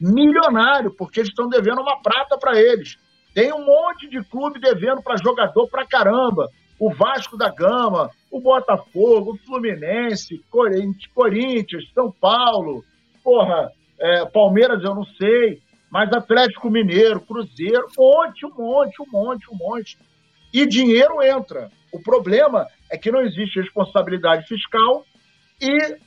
Milionário, porque eles estão devendo uma prata para eles. Tem um monte de clube devendo para jogador para caramba o Vasco da Gama, o Botafogo, o Fluminense, Corinthians, São Paulo, porra, é, Palmeiras eu não sei, mas Atlético Mineiro, Cruzeiro, um monte, um monte, um monte, um monte. E dinheiro entra. O problema é que não existe responsabilidade fiscal e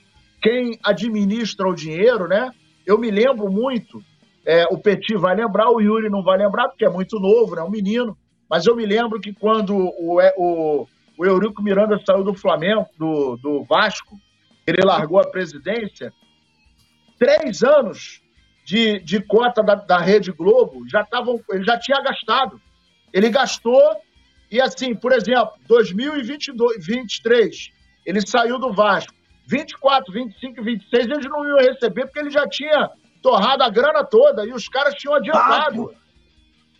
quem administra o dinheiro, né? Eu me lembro muito, é, o Petit vai lembrar, o Yuri não vai lembrar, porque é muito novo, né? Um menino. Mas eu me lembro que quando o, o, o Eurico Miranda saiu do Flamengo, do, do Vasco, ele largou a presidência, três anos de, de cota da, da Rede Globo já estavam, ele já tinha gastado. Ele gastou, e assim, por exemplo, 2023, ele saiu do Vasco. 24, 25, 26, eles não iam receber porque ele já tinha torrado a grana toda e os caras tinham adiantado.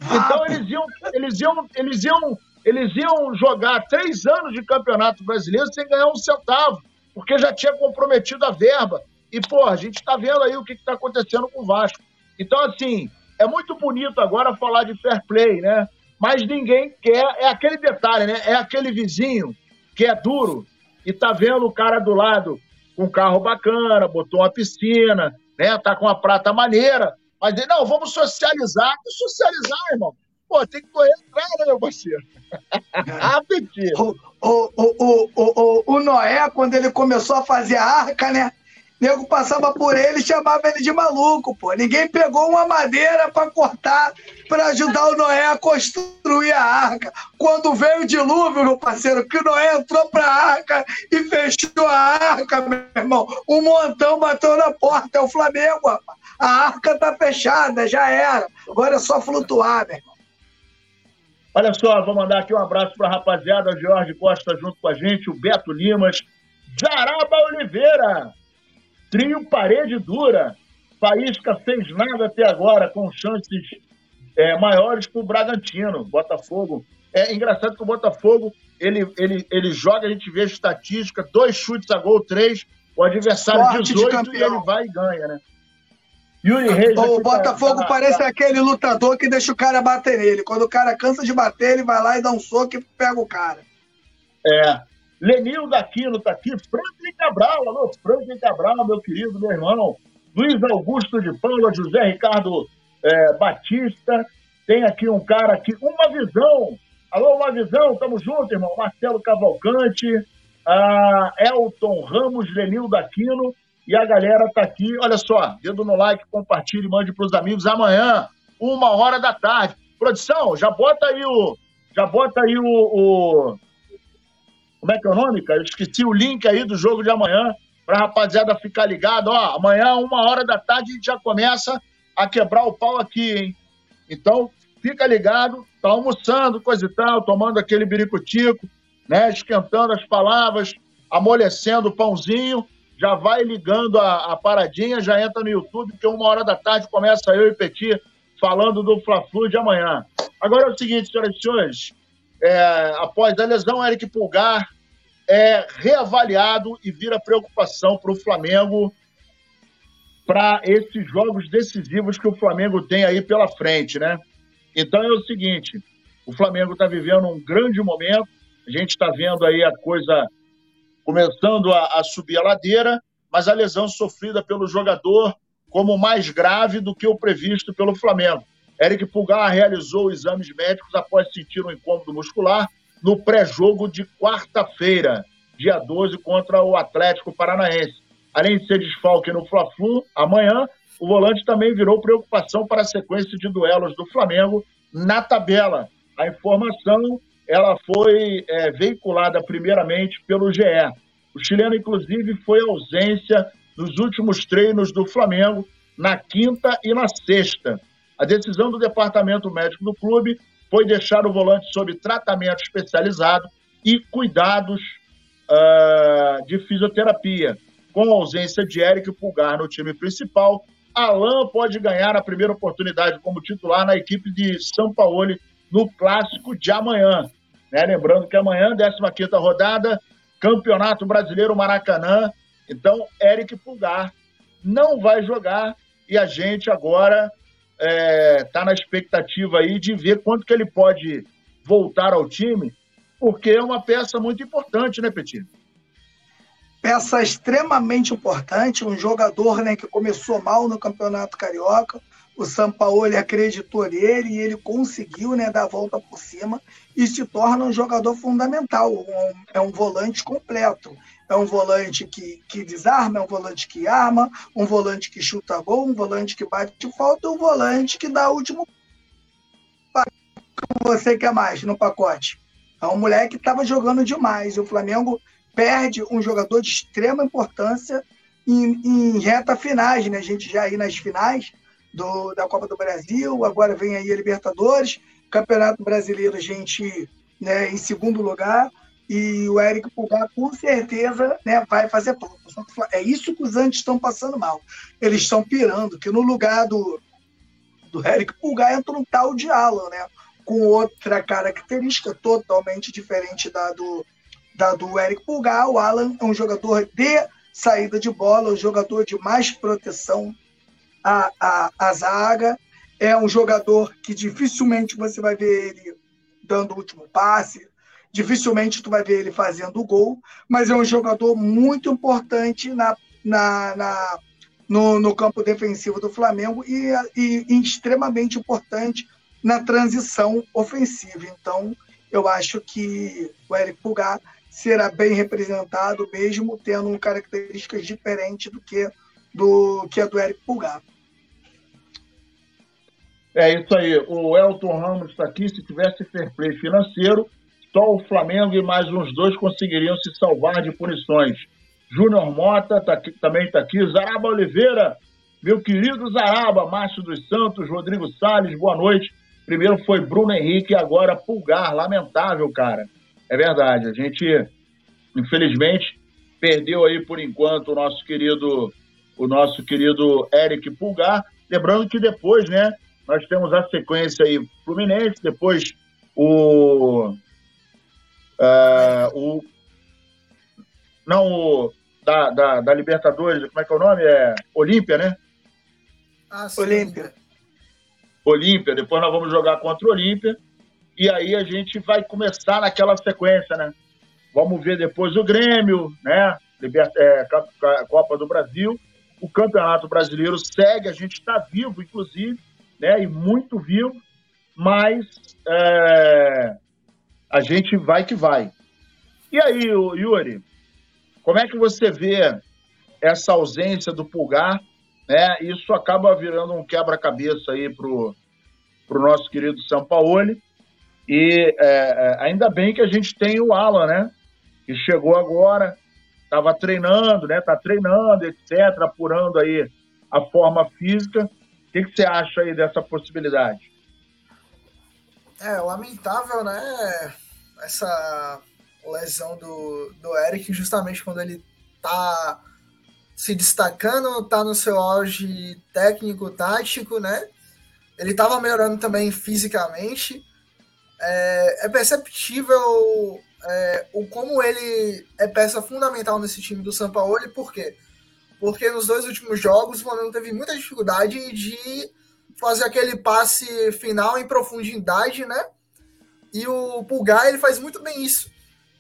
Então eles iam, eles iam, eles iam, eles iam jogar três anos de campeonato brasileiro sem ganhar um centavo, porque já tinha comprometido a verba. E, pô, a gente está vendo aí o que está acontecendo com o Vasco. Então, assim, é muito bonito agora falar de fair play, né? Mas ninguém quer, é aquele detalhe, né? É aquele vizinho que é duro e tá vendo o cara do lado com um carro bacana, botou uma piscina, né? Tá com uma prata maneira. Mas não, vamos socializar. Que socializar, irmão? Pô, tem que correr atrás, né, meu parceiro? <laughs> ah, o, o, o, o, o, Noé, quando ele começou a fazer a arca, né? Nego passava por ele e chamava ele de maluco, pô. Ninguém pegou uma madeira para cortar para ajudar o Noé a construir a arca. Quando veio o dilúvio, meu parceiro, que o Noé entrou para a arca e fechou a arca, meu irmão. Um montão bateu na porta, é o Flamengo, rapaz. A arca tá fechada, já era. Agora é só flutuar, meu irmão. Olha só, vou mandar aqui um abraço para a rapaziada, Jorge Costa junto com a gente, o Beto Limas, Jaraba Oliveira, Trio Parede Dura. Faísca fez nada até agora, com chances é, maiores para o Bragantino. Botafogo. É engraçado que o Botafogo ele, ele, ele joga, a gente vê a estatística: dois chutes a gol, três. O adversário Sorte 18 e ele vai e ganha, né? Yuri Reis. O Botafogo tá, parece tá... aquele lutador que deixa o cara bater nele. Quando o cara cansa de bater, ele vai lá e dá um soco e pega o cara. É. Lenil Daquino tá aqui, Franklin Cabral, alô, Franklin Cabral, meu querido, meu irmão. Luiz Augusto de Paula, José Ricardo é, Batista. Tem aqui um cara aqui, uma visão. Alô, uma visão, tamo junto, irmão. Marcelo Cavalcante, Elton Ramos, Lenil Daquino. E a galera tá aqui. Olha só, dedo no like, compartilhe, mande pros amigos. Amanhã, uma hora da tarde. Produção, já bota aí o. Já bota aí o, o como é que é o nome, cara? Eu esqueci o link aí do jogo de amanhã, para a rapaziada ficar ligado. Ó, amanhã, uma hora da tarde, a gente já começa a quebrar o pau aqui, hein? Então, fica ligado, tá almoçando, coisa e tal, tomando aquele biricutico, né? Esquentando as palavras, amolecendo o pãozinho, já vai ligando a, a paradinha, já entra no YouTube, porque uma hora da tarde começa eu e falando do Fla-Flu de amanhã. Agora é o seguinte, senhoras e senhores, é, após a lesão, Eric Pulgar é reavaliado e vira preocupação para o Flamengo para esses jogos decisivos que o Flamengo tem aí pela frente, né? Então é o seguinte, o Flamengo está vivendo um grande momento, a gente está vendo aí a coisa começando a, a subir a ladeira, mas a lesão sofrida pelo jogador como mais grave do que o previsto pelo Flamengo. Eric Pulgar realizou exames médicos após sentir um incômodo muscular no pré-jogo de quarta-feira, dia 12, contra o Atlético Paranaense. Além de ser desfalque no Fla-Flu, amanhã, o volante também virou preocupação para a sequência de duelos do Flamengo na tabela. A informação ela foi é, veiculada primeiramente pelo GE. O chileno, inclusive, foi ausência nos últimos treinos do Flamengo, na quinta e na sexta. A decisão do departamento médico do clube foi deixar o volante sob tratamento especializado e cuidados uh, de fisioterapia. Com a ausência de Eric Pulgar no time principal, Alain pode ganhar a primeira oportunidade como titular na equipe de São Paulo no clássico de amanhã. Né? Lembrando que amanhã, 15 rodada, Campeonato Brasileiro Maracanã. Então, Eric Pulgar não vai jogar e a gente agora está é, na expectativa aí de ver quanto que ele pode voltar ao time, porque é uma peça muito importante, né, Petit? Peça extremamente importante, um jogador né, que começou mal no Campeonato Carioca, o Sampaoli acreditou nele e ele conseguiu né, dar a volta por cima e se torna um jogador fundamental, um, é um volante completo. É um volante que, que desarma, é um volante que arma, um volante que chuta gol, um volante que bate falta, um volante que dá o último você quer mais no pacote. É um moleque que estava jogando demais. O Flamengo perde um jogador de extrema importância em, em reta finais, né? A gente já aí nas finais do, da Copa do Brasil, agora vem aí a Libertadores, Campeonato Brasileiro, a gente né, em segundo lugar, e o Eric Pulgar com certeza né, vai fazer falta. É isso que os antes estão passando mal. Eles estão pirando, que no lugar do, do Eric Pulgar entra um tal de Alan, né? Com outra característica totalmente diferente da do, da do Eric Pulgar. O Alan é um jogador de saída de bola, um jogador de mais proteção à, à, à zaga. É um jogador que dificilmente você vai ver ele dando o último passe, dificilmente tu vai ver ele fazendo gol, mas é um jogador muito importante na, na, na no, no, campo defensivo do Flamengo e, e, e, extremamente importante na transição ofensiva. Então, eu acho que o Eric Pulgar será bem representado, mesmo tendo características diferentes do que do que a do Eric Pulgar. É isso aí. O Elton Ramos está aqui. Se tivesse fair play financeiro, só o Flamengo e mais uns dois conseguiriam se salvar de punições. Júnior Mota tá aqui, também está aqui. Zaraba Oliveira, meu querido Zaraba, Márcio dos Santos, Rodrigo Salles, boa noite. Primeiro foi Bruno Henrique, agora Pulgar. Lamentável, cara. É verdade. A gente, infelizmente, perdeu aí por enquanto o nosso querido, o nosso querido Eric Pulgar. Lembrando que depois, né, nós temos a sequência aí Fluminense, depois o Uh, o, não, o da, da, da, Libertadores, como é que é o nome? É Olímpia, né? Ah, sim. Olímpia. Olímpia, depois nós vamos jogar contra o Olímpia. E aí a gente vai começar naquela sequência, né? Vamos ver depois o Grêmio, né? É, Copa do Brasil. O Campeonato Brasileiro segue, a gente está vivo, inclusive, né? E muito vivo, mas é a gente vai que vai. E aí, Yuri, como é que você vê essa ausência do pulgar? Né? Isso acaba virando um quebra-cabeça aí pro, pro nosso querido Sampaoli. E é, é, ainda bem que a gente tem o Alan, né? Que chegou agora, estava treinando, né? Tá treinando, etc., apurando aí a forma física. O que, que você acha aí dessa possibilidade? É, lamentável, né? Essa lesão do, do Eric, justamente quando ele tá se destacando, tá no seu auge técnico, tático, né? Ele tava melhorando também fisicamente. É, é perceptível é, o como ele é peça fundamental nesse time do São Paulo, por quê? Porque nos dois últimos jogos o Flamengo teve muita dificuldade de fazer aquele passe final em profundidade, né? E o Pulgar, ele faz muito bem isso.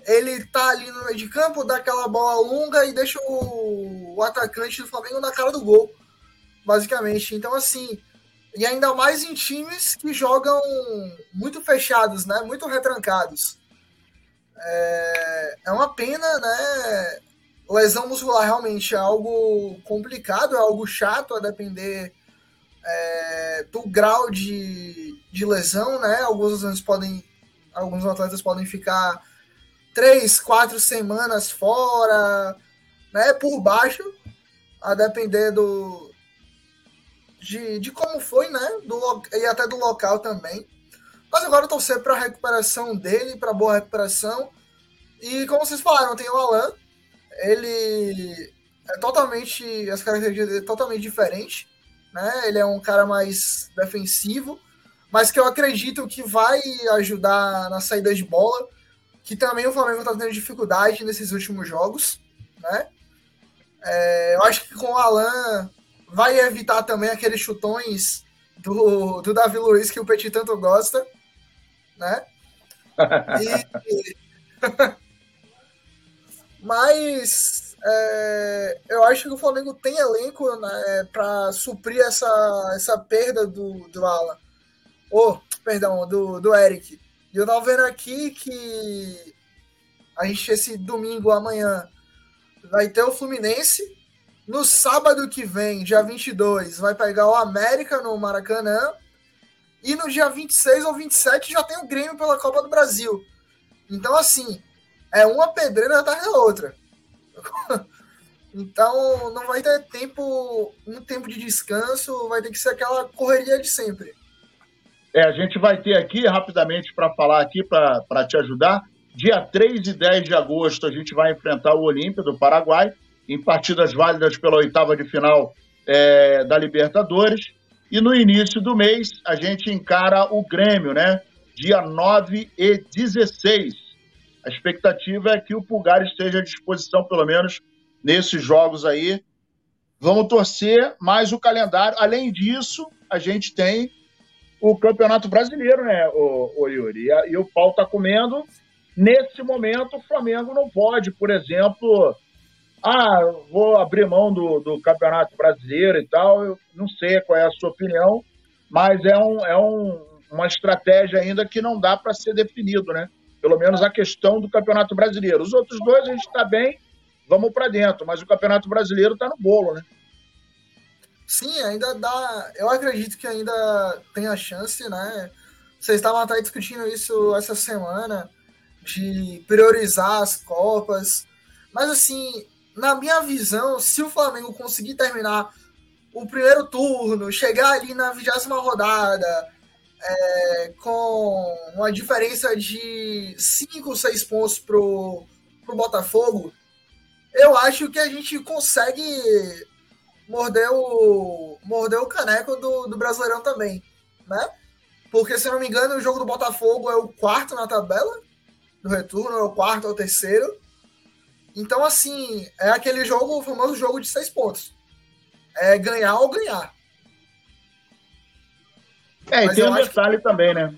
Ele tá ali no meio de campo, dá aquela bola longa e deixa o, o atacante do Flamengo na cara do gol, basicamente. Então, assim, e ainda mais em times que jogam muito fechados, né? Muito retrancados. É, é uma pena, né? Lesão muscular realmente é algo complicado, é algo chato a depender é, do grau de, de lesão, né? Alguns atletas podem, alguns atletas podem ficar três, quatro semanas fora, né? Por baixo, a depender do de, de como foi, né? Do, e até do local também. Mas agora torcer para a recuperação dele, para boa recuperação. E como vocês falaram, tem o Alan. Ele é totalmente. As características dele é totalmente diferente né? Ele é um cara mais defensivo, mas que eu acredito que vai ajudar na saída de bola, que também o Flamengo está tendo dificuldade nesses últimos jogos, né? É, eu acho que com o Alan vai evitar também aqueles chutões do, do Davi Luiz que o Petit tanto gosta, né? <laughs> E... <laughs> Mas é, eu acho que o Flamengo tem elenco né, para suprir essa, essa perda do, do Alan. Oh, perdão, do, do Eric. E eu tava vendo aqui que a gente, esse domingo, amanhã, vai ter o Fluminense. No sábado que vem, dia 22, vai pegar o América no Maracanã. E no dia 26 ou 27 já tem o Grêmio pela Copa do Brasil. Então, assim, é uma pedreira atrás da outra. <laughs> então, não vai ter tempo, um tempo de descanso, vai ter que ser aquela correria de sempre. É, a gente vai ter aqui, rapidamente, para falar aqui, para te ajudar, dia 3 e 10 de agosto a gente vai enfrentar o Olímpia do Paraguai, em partidas válidas pela oitava de final é, da Libertadores. E no início do mês a gente encara o Grêmio, né? Dia 9 e 16. A expectativa é que o Pulgar esteja à disposição, pelo menos nesses jogos aí. Vamos torcer mais o calendário. Além disso, a gente tem o Campeonato Brasileiro, né, o, o Yuri? E, a, e o pau tá comendo. Nesse momento, o Flamengo não pode, por exemplo, ah, vou abrir mão do, do Campeonato Brasileiro e tal. Eu não sei qual é a sua opinião, mas é, um, é um, uma estratégia ainda que não dá para ser definido, né? Pelo menos a questão do Campeonato Brasileiro. Os outros dois a gente está bem, vamos para dentro, mas o Campeonato Brasileiro está no bolo, né? Sim, ainda dá. Eu acredito que ainda tem a chance, né? Vocês estavam até discutindo isso essa semana, de priorizar as Copas. Mas, assim, na minha visão, se o Flamengo conseguir terminar o primeiro turno, chegar ali na vigésima rodada, é, com uma diferença de 5, 6 pontos pro, pro Botafogo, eu acho que a gente consegue morder o, morder o caneco do, do Brasileirão também, né? Porque, se eu não me engano, o jogo do Botafogo é o quarto na tabela do retorno, é o quarto ou o terceiro. Então, assim, é aquele jogo, o famoso jogo de seis pontos. É ganhar ou ganhar. É, e tem um detalhe que... também, né?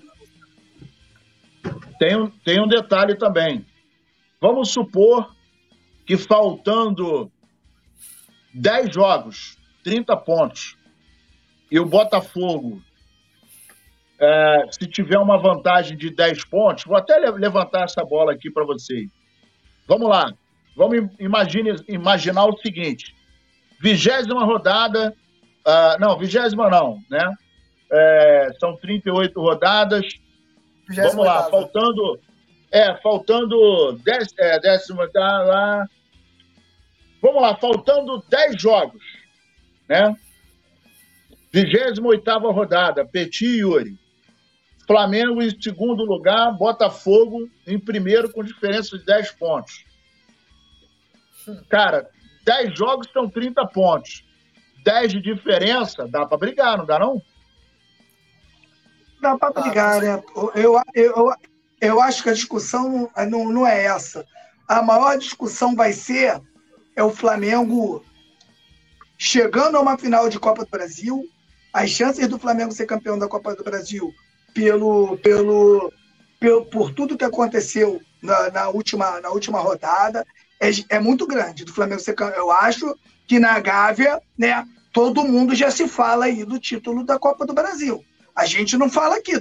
Tem um, tem um detalhe também. Vamos supor que faltando 10 jogos, 30 pontos, e o Botafogo, é, se tiver uma vantagem de 10 pontos, vou até levantar essa bola aqui para vocês. Vamos lá. Vamos imagine, imaginar o seguinte: vigésima rodada, uh, não, vigésima não, né? É, são 38 rodadas. Vamos lá, faltando. É, faltando dez, é, décima, tá lá. Vamos lá, faltando 10 jogos, né? 28 rodada, Petit e Yuri. Flamengo em segundo lugar, Botafogo em primeiro com diferença de 10 pontos. Cara, 10 jogos são 30 pontos. 10 de diferença, dá para brigar, não dá não? Dá para brigar, né? Eu, eu, eu acho que a discussão não, não é essa. A maior discussão vai ser é o Flamengo chegando a uma final de Copa do Brasil, as chances do Flamengo ser campeão da Copa do Brasil pelo, pelo, pelo por tudo que aconteceu na, na, última, na última rodada é, é muito grande do Flamengo ser Eu acho que na Gávea, né, todo mundo já se fala aí do título da Copa do Brasil. A gente não fala aqui,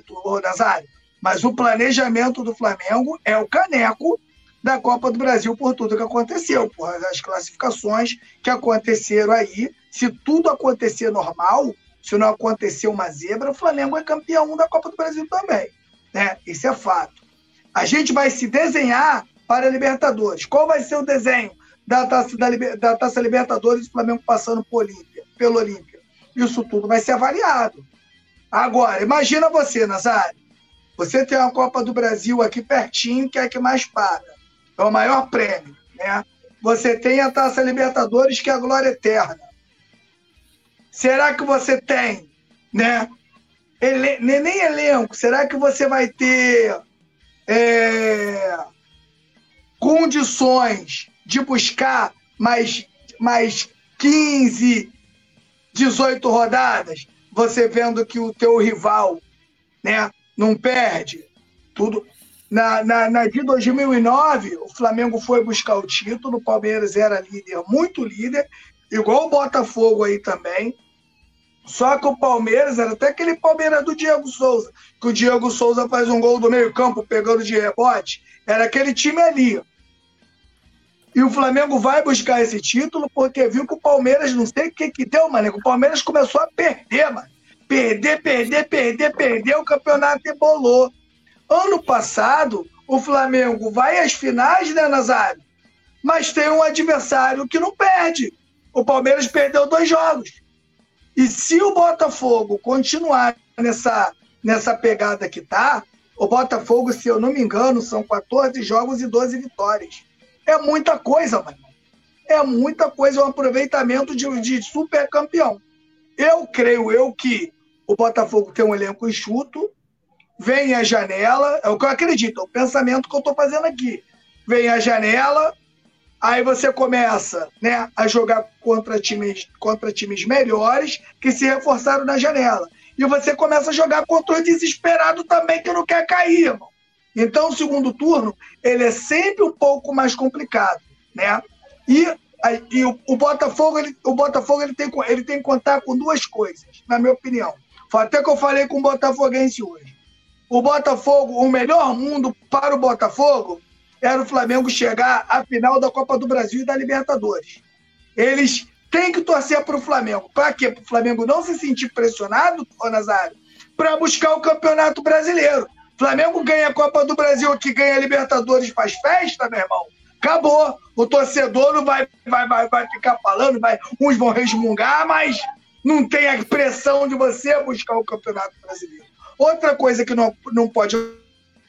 Nazário, mas o planejamento do Flamengo é o caneco da Copa do Brasil por tudo que aconteceu, por as classificações que aconteceram aí. Se tudo acontecer normal, se não acontecer uma zebra, o Flamengo é campeão da Copa do Brasil também. Né? Isso é fato. A gente vai se desenhar para a Libertadores. Qual vai ser o desenho da Taça, da, da taça Libertadores do Flamengo passando por Olímpia, pelo Olímpia? Isso tudo vai ser avaliado. Agora, imagina você, Nazário. Você tem uma Copa do Brasil aqui pertinho, que é a que mais paga. É o maior prêmio. Né? Você tem a Taça Libertadores, que é a glória eterna. Será que você tem, né? Ele... Nem elenco. Será que você vai ter é condições de buscar mais, mais 15, 18 rodadas, você vendo que o teu rival né, não perde, tudo. Na, na, na de 2009, o Flamengo foi buscar o título, o Palmeiras era líder, muito líder, igual o Botafogo aí também. Só que o Palmeiras era até aquele Palmeiras do Diego Souza, que o Diego Souza faz um gol do meio-campo pegando de rebote. Era aquele time ali. E o Flamengo vai buscar esse título porque viu que o Palmeiras, não sei o que que deu, mano. O Palmeiras começou a perder, mano. Perder, perder, perder, perder. O campeonato embolou. Ano passado, o Flamengo vai às finais, né, Nazário? Mas tem um adversário que não perde. O Palmeiras perdeu dois jogos. E se o Botafogo continuar nessa, nessa pegada que tá, o Botafogo, se eu não me engano, são 14 jogos e 12 vitórias. É muita coisa, mano. É muita coisa, é um aproveitamento de, de super campeão. Eu creio eu que o Botafogo tem um elenco enxuto, vem a janela, é o que eu acredito, é o pensamento que eu estou fazendo aqui. Vem a janela, aí você começa né, a jogar contra times, contra times melhores que se reforçaram na janela. E você começa a jogar contra o desesperado também que não quer cair, irmão. Então, o segundo turno, ele é sempre um pouco mais complicado, né? E, e o, o, Botafogo, ele, o Botafogo ele tem, ele tem que contar com duas coisas, na minha opinião. Até que eu falei com o Botafoguense hoje. O Botafogo, o melhor mundo para o Botafogo era o Flamengo chegar à final da Copa do Brasil e da Libertadores. Eles têm que torcer para o Flamengo. Para quê? Para o Flamengo não se sentir pressionado, Nazário, para buscar o Campeonato Brasileiro. Flamengo ganha a Copa do Brasil, que ganha a Libertadores, faz festa, meu irmão. Acabou. O torcedor não vai, vai, vai, vai ficar falando, vai, uns vão resmungar, mas não tem a pressão de você buscar o Campeonato Brasileiro. Outra coisa que não, não pode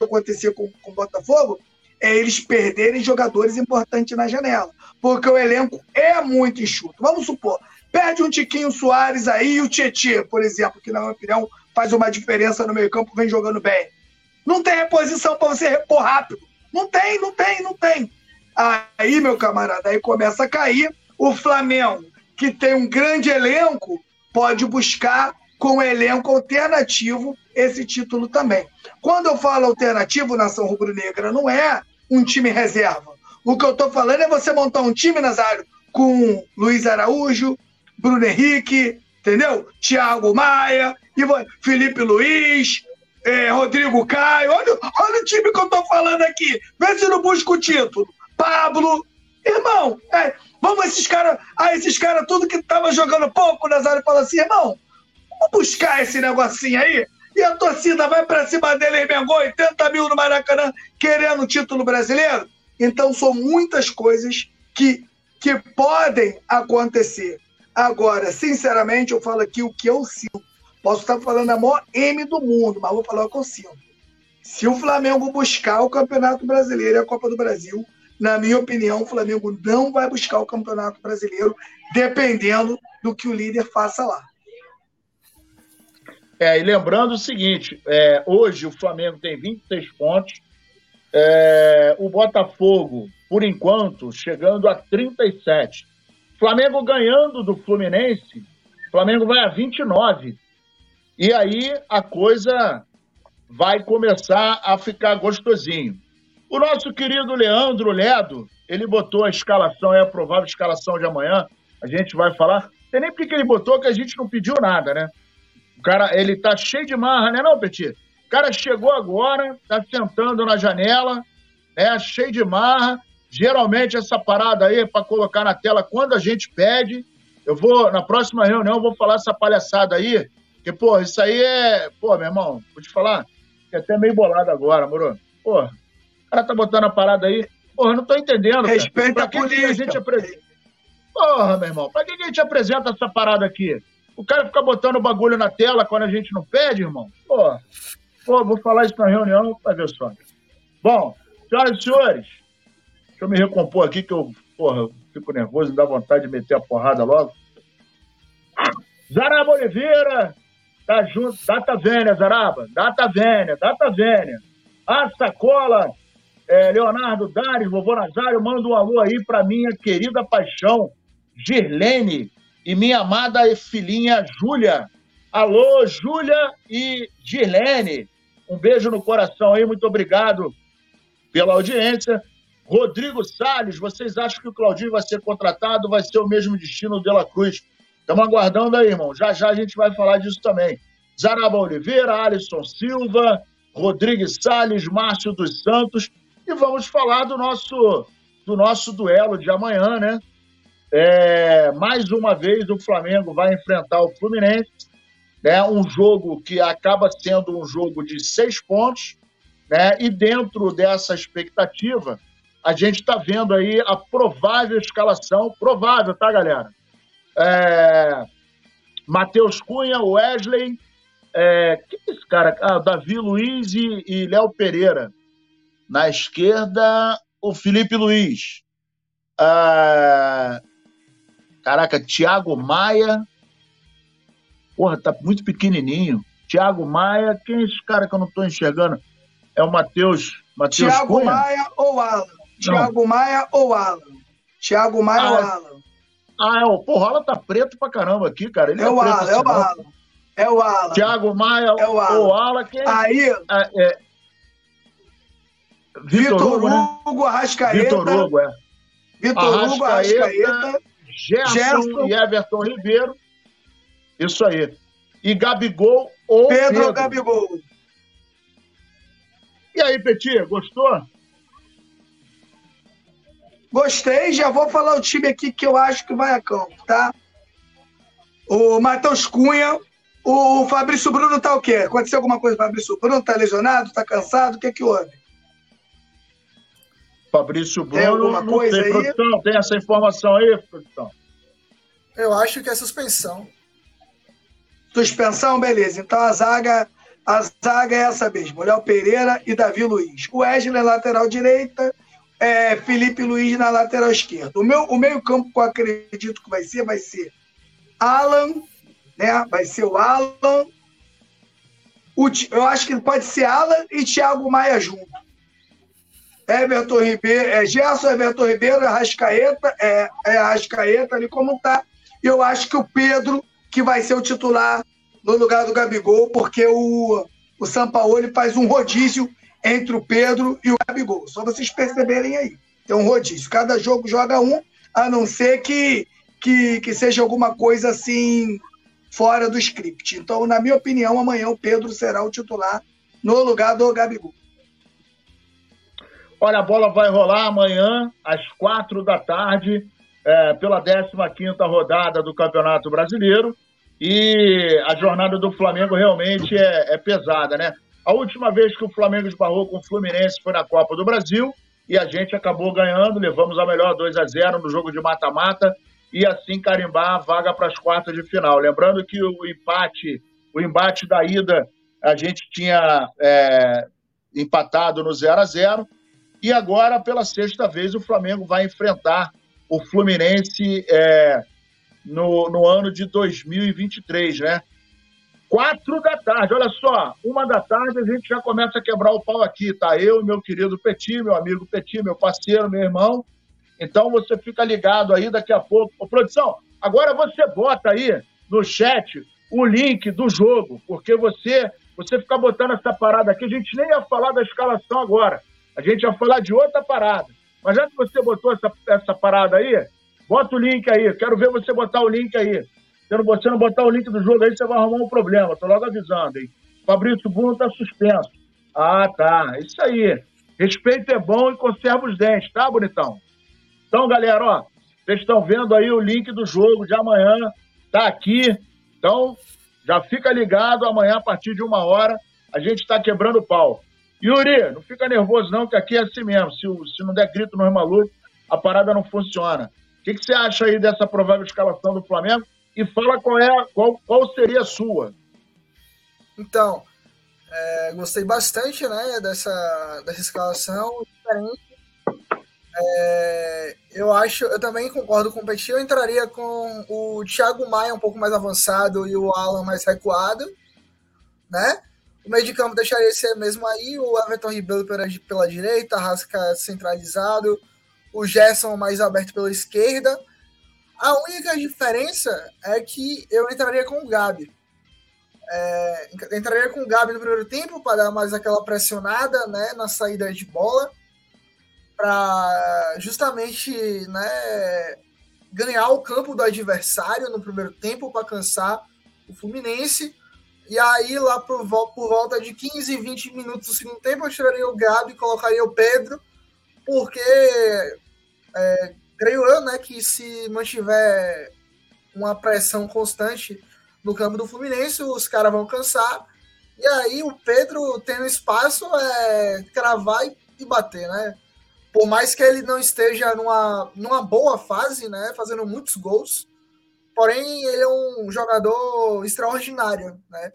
acontecer com, com o Botafogo é eles perderem jogadores importantes na janela, porque o elenco é muito enxuto. Vamos supor, perde um Tiquinho Soares aí e o Tietchan, por exemplo, que na minha opinião faz uma diferença no meio campo, vem jogando bem. Não tem reposição para você repor rápido. Não tem, não tem, não tem. Aí, meu camarada, aí começa a cair. O Flamengo, que tem um grande elenco, pode buscar com elenco alternativo esse título também. Quando eu falo alternativo, nação rubro-negra, não é um time reserva. O que eu estou falando é você montar um time, Nazário, com Luiz Araújo, Bruno Henrique, entendeu? Thiago Maia, Felipe Luiz, é, Rodrigo Caio. Olha, olha o time que eu tô falando aqui. Vê se não busca o título. Pablo. Irmão, é, vamos esses caras. Ah, esses caras, tudo que tava jogando pouco, o Nazário fala assim, irmão, vamos buscar esse negocinho aí. E a torcida vai para cima dele e Mengão, 80 mil no Maracanã, querendo o título brasileiro. Então, são muitas coisas que, que podem acontecer. Agora, sinceramente, eu falo aqui o que eu sinto. Posso estar falando a maior M do mundo, mas vou falar o que eu sinto. Se o Flamengo buscar o Campeonato Brasileiro e a Copa do Brasil, na minha opinião, o Flamengo não vai buscar o Campeonato Brasileiro, dependendo do que o líder faça lá. É, e lembrando o seguinte: é, hoje o Flamengo tem 26 pontos, é, o Botafogo, por enquanto, chegando a 37. Flamengo ganhando do Fluminense, Flamengo vai a 29. E aí a coisa vai começar a ficar gostosinho. O nosso querido Leandro Ledo, ele botou a escalação, é a provável escalação de amanhã. A gente vai falar. Sei nem porque que ele botou, que a gente não pediu nada, né? O cara, ele tá cheio de marra, né, não, Petit? O cara chegou agora, tá sentando na janela, né, cheio de marra. Geralmente essa parada aí é para colocar na tela quando a gente pede. Eu vou, na próxima reunião, eu vou falar essa palhaçada aí, porque, pô, isso aí é. Pô, meu irmão, vou te falar, é até meio bolado agora, moro. Pô, o cara tá botando a parada aí. Porra, eu não tô entendendo. Respeita pra a polícia. Que a gente apresenta? Porra, meu irmão, pra que a gente apresenta essa parada aqui? O cara fica botando o bagulho na tela quando a gente não pede, irmão? Pô, pô vou falar isso na reunião pra ver só. Bom, senhoras e senhores, deixa eu me recompor aqui que eu, porra, fico nervoso e dá vontade de meter a porrada logo. Zaraba Oliveira, Tá junto, data vênia, Zaraba, data vênia, data vênia. A sacola, é, Leonardo Dares, vovô Nazário, manda um alô aí pra minha querida paixão, Girlene, e minha amada filhinha Júlia. Alô, Júlia e Girlene. Um beijo no coração aí, muito obrigado pela audiência. Rodrigo Salles, vocês acham que o Claudinho vai ser contratado? Vai ser o mesmo destino do De La Cruz? Estamos aguardando aí, irmão. Já já a gente vai falar disso também. Zaraba Oliveira, Alisson Silva, Rodrigues Salles, Márcio dos Santos. E vamos falar do nosso do nosso duelo de amanhã, né? É, mais uma vez o Flamengo vai enfrentar o Fluminense, né? Um jogo que acaba sendo um jogo de seis pontos, né? E dentro dessa expectativa, a gente está vendo aí a provável escalação, provável, tá, galera? É, Matheus Cunha, Wesley, é, que é esse cara? Ah, Davi Luiz e, e Léo Pereira. Na esquerda, o Felipe Luiz. Ah, caraca, Thiago Maia. Porra, tá muito pequenininho. Thiago Maia, quem é esse cara que eu não tô enxergando? É o Matheus. Thiago Cunha? Maia ou Alan? Thiago Maia ou Alan? Thiago Maia ah, ou Alan? Ah, é o porra, o Alan tá preto pra caramba aqui, cara. Ele é, é o Alan, é o Alan. É o Alan. Thiago Maia é o Alan. ou Alan. Quem... Aí. É, é... Vitor, Hugo, né? Hugo Arrascaeta. Vitor Hugo, é. Vitor Hugo Arrascaeta. Gerson, Gerson e Everton Ribeiro. Isso aí. E Gabigol ou Pedro, Pedro. Gabigol. E aí, Petir, gostou? Gostei, já vou falar o time aqui que eu acho que vai a campo, tá? O Matheus Cunha, o Fabrício Bruno tá o quê? Aconteceu alguma coisa com o Fabrício Bruno? Tá lesionado? Tá cansado? O que é que houve? Fabrício Bruno, tem alguma coisa tem, aí? Produção, tem essa informação aí, produção? Eu acho que é suspensão. Suspensão, beleza. Então a zaga, a zaga é essa mesmo. Léo Pereira e Davi Luiz. O Wesley lateral direita, é, Felipe Luiz na lateral esquerda. O, meu, o meio campo que eu acredito que vai ser, vai ser Alan, né? Vai ser o Alan. O, eu acho que pode ser Alan e Thiago Maia junto. Everton Ribeiro, é, Gerson, Everton Ribeiro, Arrascaeta, é, é Arrascaeta ali como tá. E eu acho que o Pedro, que vai ser o titular no lugar do Gabigol, porque o, o Sampaoli faz um rodízio entre o Pedro e o Gabigol. Só vocês perceberem aí. Tem um rodízio. Cada jogo joga um, a não ser que, que, que seja alguma coisa assim fora do script. Então, na minha opinião, amanhã o Pedro será o titular no lugar do Gabigol. Olha, a bola vai rolar amanhã, às quatro da tarde, é, pela 15ª rodada do Campeonato Brasileiro. E a jornada do Flamengo realmente é, é pesada, né? A última vez que o Flamengo esbarrou com o Fluminense foi na Copa do Brasil e a gente acabou ganhando, levamos a melhor 2 a 0 no jogo de mata-mata e assim carimbar a vaga para as quartas de final. Lembrando que o empate, o embate da ida, a gente tinha é, empatado no 0 a 0 e agora, pela sexta vez, o Flamengo vai enfrentar o Fluminense é, no, no ano de 2023, né? Quatro da tarde, olha só, uma da tarde a gente já começa a quebrar o pau aqui, tá? Eu meu querido Petit, meu amigo Petit, meu parceiro, meu irmão. Então você fica ligado aí daqui a pouco. Ô, produção, agora você bota aí no chat o link do jogo, porque você você ficar botando essa parada aqui, a gente nem ia falar da escalação agora. A gente ia falar de outra parada. Mas já que você botou essa, essa parada aí, bota o link aí. Quero ver você botar o link aí. Se você não botar o link do jogo aí, você vai arrumar um problema. Tô logo avisando, hein? Fabrício Bruno tá suspenso. Ah, tá. Isso aí. Respeito é bom e conserva os dentes, tá, bonitão? Então, galera, ó, vocês estão vendo aí o link do jogo de amanhã, tá aqui. Então, já fica ligado, amanhã, a partir de uma hora, a gente está quebrando o pau. Yuri, não fica nervoso não, que aqui é assim mesmo. Se, se não der grito no Maluco, a parada não funciona. O que, que você acha aí dessa provável escalação do Flamengo? E fala qual, é, qual, qual seria a sua. Então, é, gostei bastante né, dessa, dessa escalação diferente. É, eu acho, eu também concordo com o Petit. Eu entraria com o Thiago Maia um pouco mais avançado e o Alan mais recuado, né? O meio de campo deixaria ser mesmo aí, o Everton Ribeiro pela, pela direita, Rasca centralizado, o Gerson mais aberto pela esquerda a única diferença é que eu entraria com o Gabi. É, entraria com o Gabi no primeiro tempo para dar mais aquela pressionada né, na saída de bola, para justamente né, ganhar o campo do adversário no primeiro tempo para cansar o Fluminense. E aí, lá por, por volta de 15, 20 minutos do segundo tempo, eu tiraria o Gabi e colocaria o Pedro, porque É, creio eu, né, que se mantiver uma pressão constante no campo do Fluminense, os caras vão cansar. E aí o Pedro tendo espaço é cravar e, e bater, né? Por mais que ele não esteja numa, numa boa fase, né? Fazendo muitos gols. Porém, ele é um jogador extraordinário, né?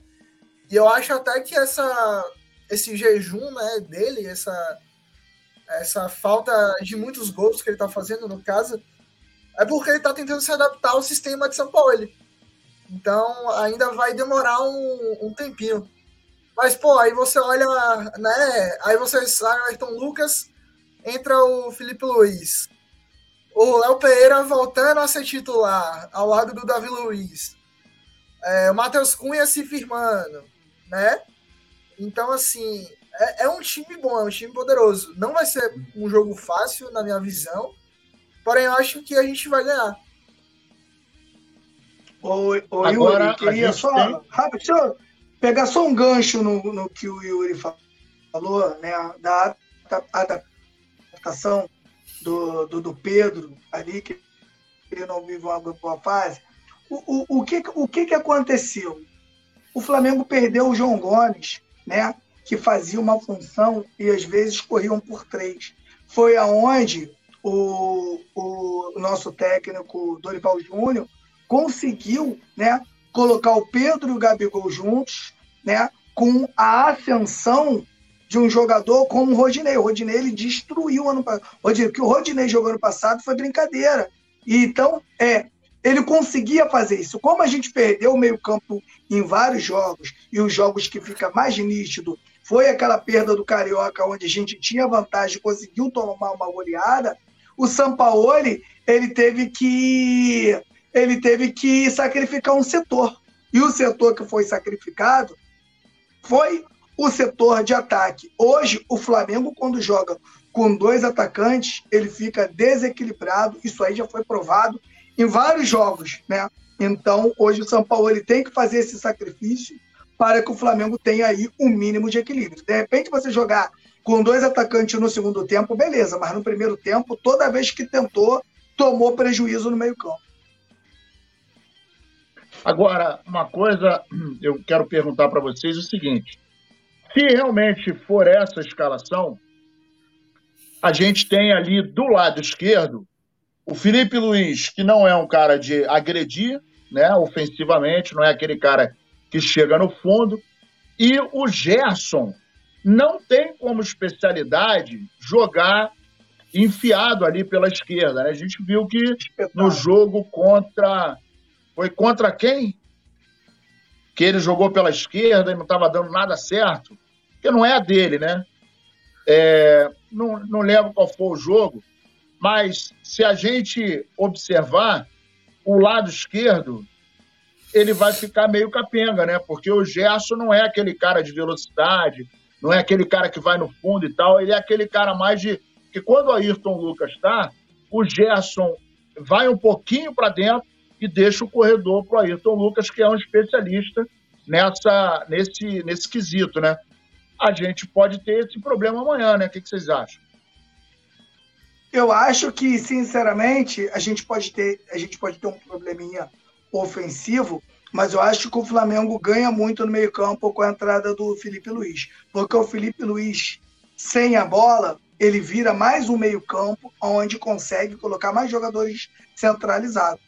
E eu acho até que essa, esse jejum né, dele, essa, essa falta de muitos gols que ele está fazendo, no caso, é porque ele está tentando se adaptar ao sistema de São Paulo. Então, ainda vai demorar um, um tempinho. Mas, pô, aí você olha, né? Aí você sai o Ayrton Lucas, entra o Felipe Luiz. O Léo Pereira voltando a ser titular, ao lado do Davi Luiz. É, o Matheus Cunha se firmando né? Então, assim, é, é, um time bom, é um time poderoso. Não vai ser um jogo fácil, na minha visão, porém eu acho que a gente vai ganhar. Ô, ô Agora, Yuri, queria só, tem... rápido, só pegar só um gancho no, no que o Yuri falou, né, da adaptação do, do, do Pedro ali, que ele não vive uma boa fase. O, o, o, que, o que, que aconteceu? o Flamengo perdeu o João Gomes, né? Que fazia uma função e às vezes corriam por três. Foi aonde o, o nosso técnico Dorival Júnior conseguiu, né? Colocar o Pedro e o Gabigol juntos, né? Com a ascensão de um jogador como o Rodinei. O Rodinei ele destruiu ano passado. O que o Rodinei jogou ano passado foi brincadeira. E então, é, ele conseguia fazer isso. Como a gente perdeu o meio-campo em vários jogos, e os jogos que fica mais nítido foi aquela perda do Carioca, onde a gente tinha vantagem, conseguiu tomar uma goleada, o Sampaoli ele teve que ele teve que sacrificar um setor. E o setor que foi sacrificado foi o setor de ataque. Hoje, o Flamengo, quando joga com dois atacantes, ele fica desequilibrado. Isso aí já foi provado em vários jogos, né? Então, hoje o São Paulo ele tem que fazer esse sacrifício para que o Flamengo tenha aí um mínimo de equilíbrio. De repente, você jogar com dois atacantes no segundo tempo, beleza, mas no primeiro tempo, toda vez que tentou, tomou prejuízo no meio-campo. Agora, uma coisa <clears throat> eu quero perguntar para vocês é o seguinte: se realmente for essa escalação, a gente tem ali do lado esquerdo o Felipe Luiz, que não é um cara de agredir, né, ofensivamente, não é aquele cara que chega no fundo. E o Gerson não tem como especialidade jogar enfiado ali pela esquerda. Né? A gente viu que no jogo contra. Foi contra quem? Que ele jogou pela esquerda e não estava dando nada certo. Porque não é a dele, né? É, não, não lembro qual foi o jogo, mas se a gente observar o lado esquerdo, ele vai ficar meio capenga, né? Porque o Gerson não é aquele cara de velocidade, não é aquele cara que vai no fundo e tal, ele é aquele cara mais de que quando o Ayrton Lucas está, o Gerson vai um pouquinho para dentro e deixa o corredor para o Ayrton Lucas, que é um especialista nessa nesse nesse quesito, né? A gente pode ter esse problema amanhã, né? O que, que vocês acham? Eu acho que, sinceramente, a gente pode ter, a gente pode ter um probleminha ofensivo, mas eu acho que o Flamengo ganha muito no meio-campo com a entrada do Felipe Luiz. Porque o Felipe Luiz, sem a bola, ele vira mais um meio-campo onde consegue colocar mais jogadores centralizados.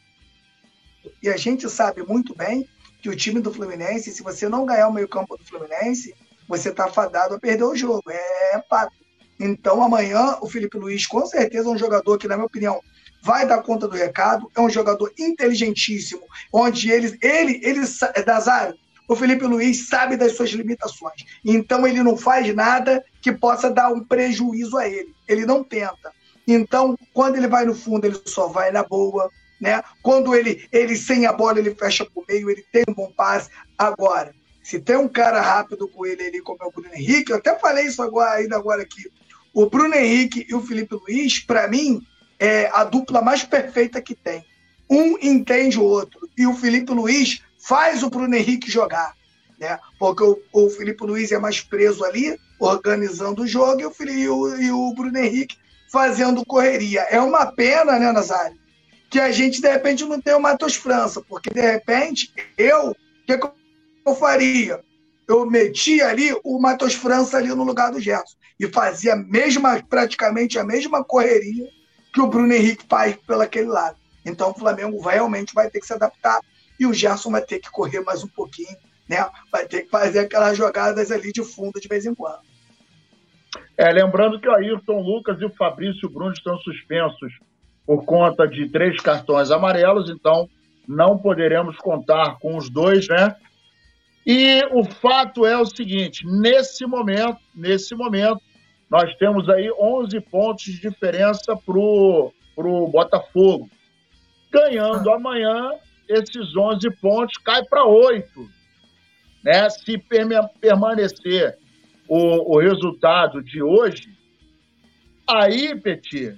E a gente sabe muito bem que o time do Fluminense, se você não ganhar o meio-campo do Fluminense, você está fadado a perder o jogo. É, fato. Então, amanhã, o Felipe Luiz, com certeza, é um jogador que, na minha opinião, vai dar conta do recado. É um jogador inteligentíssimo, onde ele, ele, ele, é Dazário, o Felipe Luiz sabe das suas limitações. Então, ele não faz nada que possa dar um prejuízo a ele. Ele não tenta. Então, quando ele vai no fundo, ele só vai na boa. Né? Quando ele, ele sem a bola, ele fecha por meio, ele tem um bom passe. Agora, se tem um cara rápido com ele ali, como é o Bruno Henrique, eu até falei isso agora, ainda agora aqui. O Bruno Henrique e o Felipe Luiz, para mim, é a dupla mais perfeita que tem. Um entende o outro. E o Felipe Luiz faz o Bruno Henrique jogar. Né? Porque o, o Felipe Luiz é mais preso ali, organizando o jogo, e o, e o, e o Bruno Henrique fazendo correria. É uma pena, né, Nazário? Que a gente, de repente, não tem o Matheus França, porque, de repente, eu, o que, que eu faria? Eu metia ali o Matheus França ali no lugar do Gerson e fazia mesma, praticamente a mesma correria que o Bruno Henrique faz pelo aquele lado. Então o Flamengo realmente vai ter que se adaptar e o Gerson vai ter que correr mais um pouquinho, né? Vai ter que fazer aquelas jogadas ali de fundo de vez em quando. É, lembrando que o Ayrton Lucas e o Fabrício Bruno estão suspensos por conta de três cartões amarelos, então não poderemos contar com os dois, né? E o fato é o seguinte, nesse momento, nesse momento, nós temos aí 11 pontos de diferença para o Botafogo. Ganhando ah. amanhã, esses 11 pontos cai para 8. Né? Se permanecer o, o resultado de hoje, aí, Petit,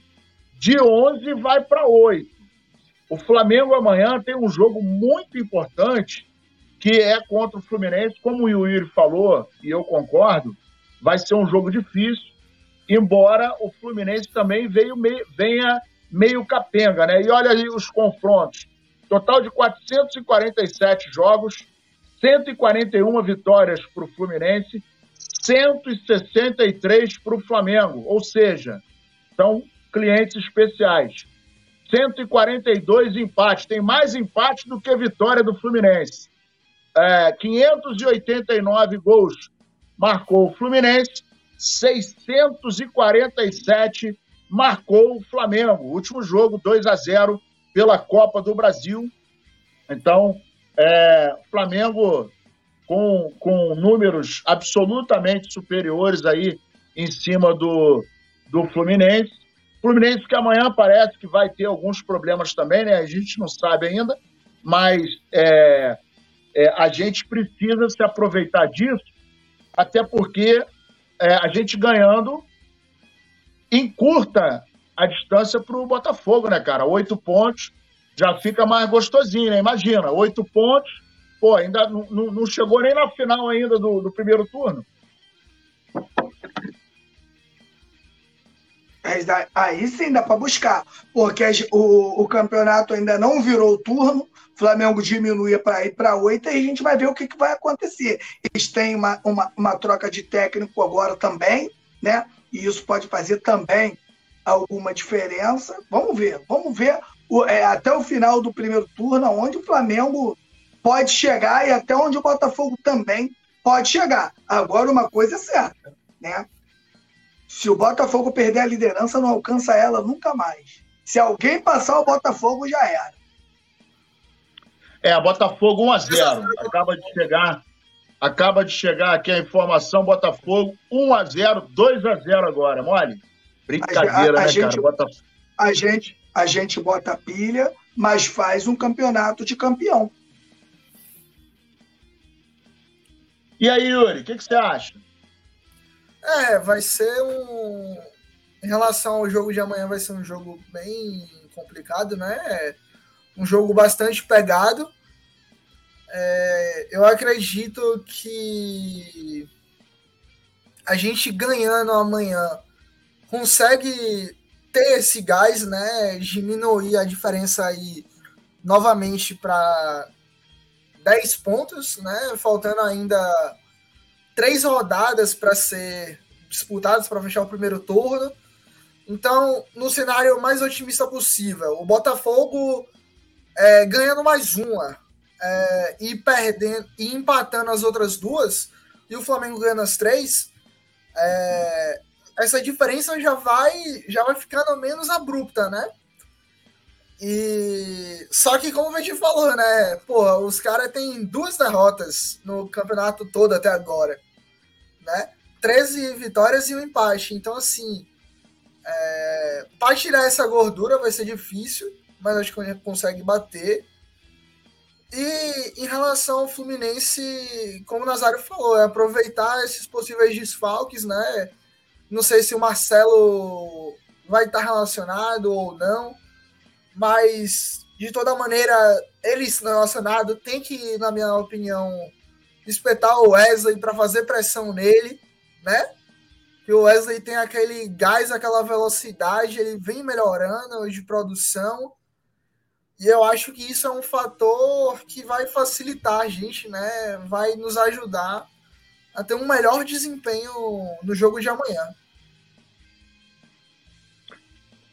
de 11 vai para 8. O Flamengo amanhã tem um jogo muito importante que é contra o Fluminense, como o Yuri falou, e eu concordo, vai ser um jogo difícil, embora o Fluminense também veio meio, venha meio capenga, né? E olha aí os confrontos. Total de 447 jogos, 141 vitórias para o Fluminense, 163 para o Flamengo, ou seja, são clientes especiais. 142 empates, tem mais empate do que vitória do Fluminense. É, 589 gols marcou o Fluminense, 647 marcou o Flamengo. Último jogo, 2 a 0 pela Copa do Brasil. Então, é, Flamengo com, com números absolutamente superiores aí em cima do, do Fluminense. Fluminense que amanhã parece que vai ter alguns problemas também, né? A gente não sabe ainda, mas é, é, a gente precisa se aproveitar disso, até porque é, a gente ganhando encurta a distância para o Botafogo, né, cara? Oito pontos já fica mais gostosinho, né? Imagina, oito pontos, pô, ainda não, não chegou nem na final ainda do, do primeiro turno. Aí sim dá para buscar, porque o, o campeonato ainda não virou o turno, Flamengo diminui para ir para oito e a gente vai ver o que, que vai acontecer. Eles têm uma, uma, uma, troca de técnico agora também, né? E isso pode fazer também alguma diferença. Vamos ver, vamos ver o, é, até o final do primeiro turno, onde o Flamengo pode chegar e até onde o Botafogo também pode chegar. Agora, uma coisa é certa, né? Se o Botafogo perder a liderança, não alcança ela nunca mais. Se alguém passar o Botafogo, já era. É, Botafogo 1 a 0 Acaba de chegar. Acaba de chegar aqui a informação, Botafogo 1 a 0 2 a 0 agora, mole? Brincadeira, a, a, a né, gente, cara? Botafogo. A gente, a gente bota pilha, mas faz um campeonato de campeão. E aí, Yuri, o que, que você acha? É, vai ser um. Em relação ao jogo de amanhã, vai ser um jogo bem complicado, né? um jogo bastante pegado. É, eu acredito que a gente ganhando amanhã consegue ter esse gás, né? Diminuir a diferença aí novamente para 10 pontos, né? Faltando ainda três rodadas para ser disputadas para fechar o primeiro turno. Então, no cenário mais otimista possível, o Botafogo é, ganhando mais uma é, e perdendo e empatando as outras duas, e o Flamengo ganhando as três, é, essa diferença já vai já vai ficando menos abrupta, né? E só que como a gente falou, né? Porra, os caras têm duas derrotas no campeonato todo até agora, né? 13 vitórias e um empate. Então, assim, é, para tirar essa gordura vai ser difícil mas acho que a gente consegue bater. E em relação ao Fluminense, como o Nazário falou, é aproveitar esses possíveis desfalques, né? Não sei se o Marcelo vai estar relacionado ou não, mas de toda maneira, ele relacionado tem que, na minha opinião, espetar o Wesley para fazer pressão nele, né? que o Wesley tem aquele gás, aquela velocidade, ele vem melhorando de produção. E eu acho que isso é um fator que vai facilitar a gente, né? Vai nos ajudar a ter um melhor desempenho no jogo de amanhã.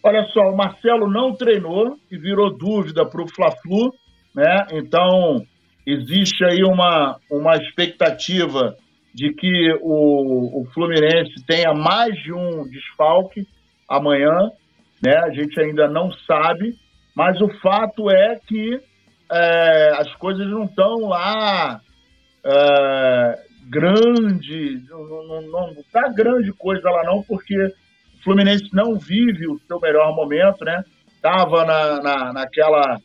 Olha só, o Marcelo não treinou e virou dúvida para o Fla-Flu, né? Então, existe aí uma, uma expectativa de que o, o Fluminense tenha mais de um desfalque amanhã, né? A gente ainda não sabe, mas o fato é que é, as coisas não estão lá é, grande, não está grande coisa lá não, porque Fluminense não vive o seu melhor momento, né? Tava na, na, naquela,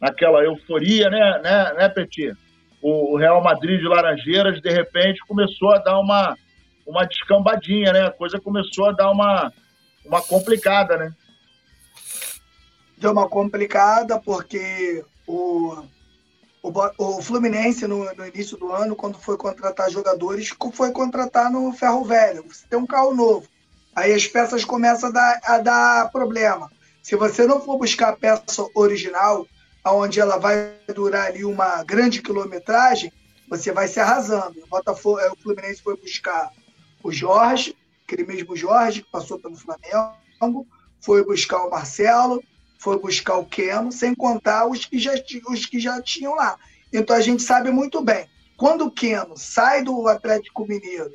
naquela euforia, né, né, né Petit? O, o Real Madrid de Laranjeiras, de repente, começou a dar uma, uma descambadinha, né? A coisa começou a dar uma, uma complicada, né? Deu uma complicada porque o, o, o Fluminense, no, no, início do ano, quando foi contratar jogadores, foi contratar no ferro velho. Você tem um carro novo. Aí as peças começam a dar, a dar problema. Se você não for buscar a peça original, onde ela vai durar ali uma grande quilometragem, você vai se arrasando. O, Botafogo, é, o Fluminense foi buscar o Jorge, aquele mesmo Jorge que passou pelo Flamengo, foi buscar o Marcelo, foi buscar o Keno, sem contar os que já, os que já tinham lá. Então a gente sabe muito bem, quando o Keno sai do Atlético Mineiro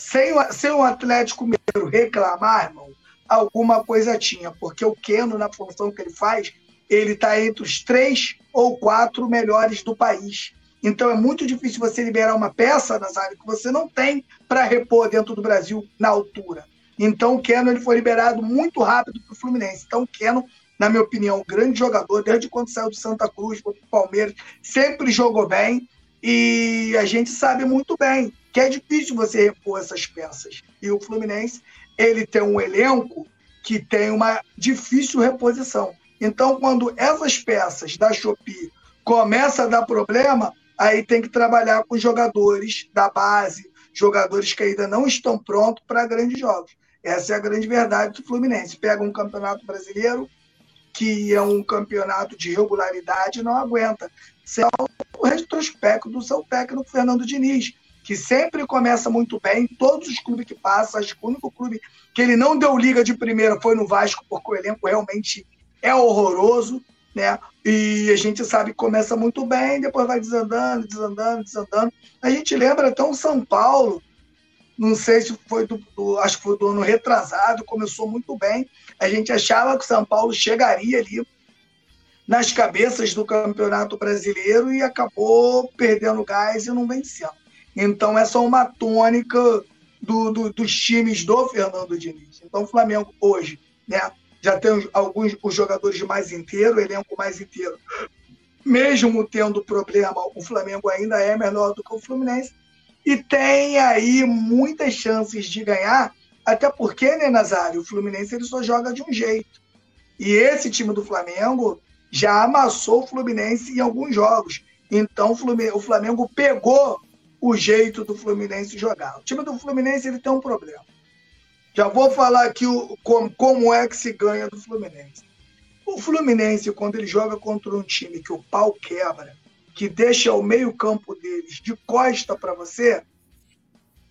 sem, sem o Atlético Mineiro reclamar, irmão, alguma coisa tinha, porque o Keno, na função que ele faz, ele está entre os três ou quatro melhores do país. Então é muito difícil você liberar uma peça, Nazário, que você não tem para repor dentro do Brasil na altura. Então o Keno ele foi liberado muito rápido para o Fluminense. Então o Keno, na minha opinião, grande jogador, desde quando saiu do Santa Cruz para o Palmeiras, sempre jogou bem. E a gente sabe muito bem que é difícil você repor essas peças. E o Fluminense, ele tem um elenco que tem uma difícil reposição. Então, quando essas peças da Shopee começam a dar problema, aí tem que trabalhar com jogadores da base, jogadores que ainda não estão prontos para grandes jogos. Essa é a grande verdade do Fluminense. Pega um campeonato brasileiro, que é um campeonato de regularidade, não aguenta. Isso é o retrospecto do seu técnico Fernando Diniz que sempre começa muito bem, todos os clubes que passam, acho que o único clube que ele não deu liga de primeira foi no Vasco, porque o elenco realmente é horroroso, né? E a gente sabe que começa muito bem, depois vai desandando, desandando, desandando. A gente lembra até o São Paulo, não sei se foi do, do, acho que foi do ano retrasado, começou muito bem. A gente achava que o São Paulo chegaria ali nas cabeças do Campeonato Brasileiro e acabou perdendo gás e não vencendo. Então, essa é uma tônica do, do, dos times do Fernando Diniz. Então, o Flamengo hoje né, já tem alguns os jogadores mais inteiros, o elenco mais inteiro. Mesmo tendo problema, o Flamengo ainda é menor do que o Fluminense e tem aí muitas chances de ganhar, até porque, né, Nazário, o Fluminense ele só joga de um jeito. E esse time do Flamengo já amassou o Fluminense em alguns jogos. Então, o Flamengo pegou o jeito do Fluminense jogar. O time do Fluminense ele tem um problema. Já vou falar aqui o, como, como é que se ganha do Fluminense. O Fluminense, quando ele joga contra um time que o pau quebra, que deixa o meio-campo deles de costa para você,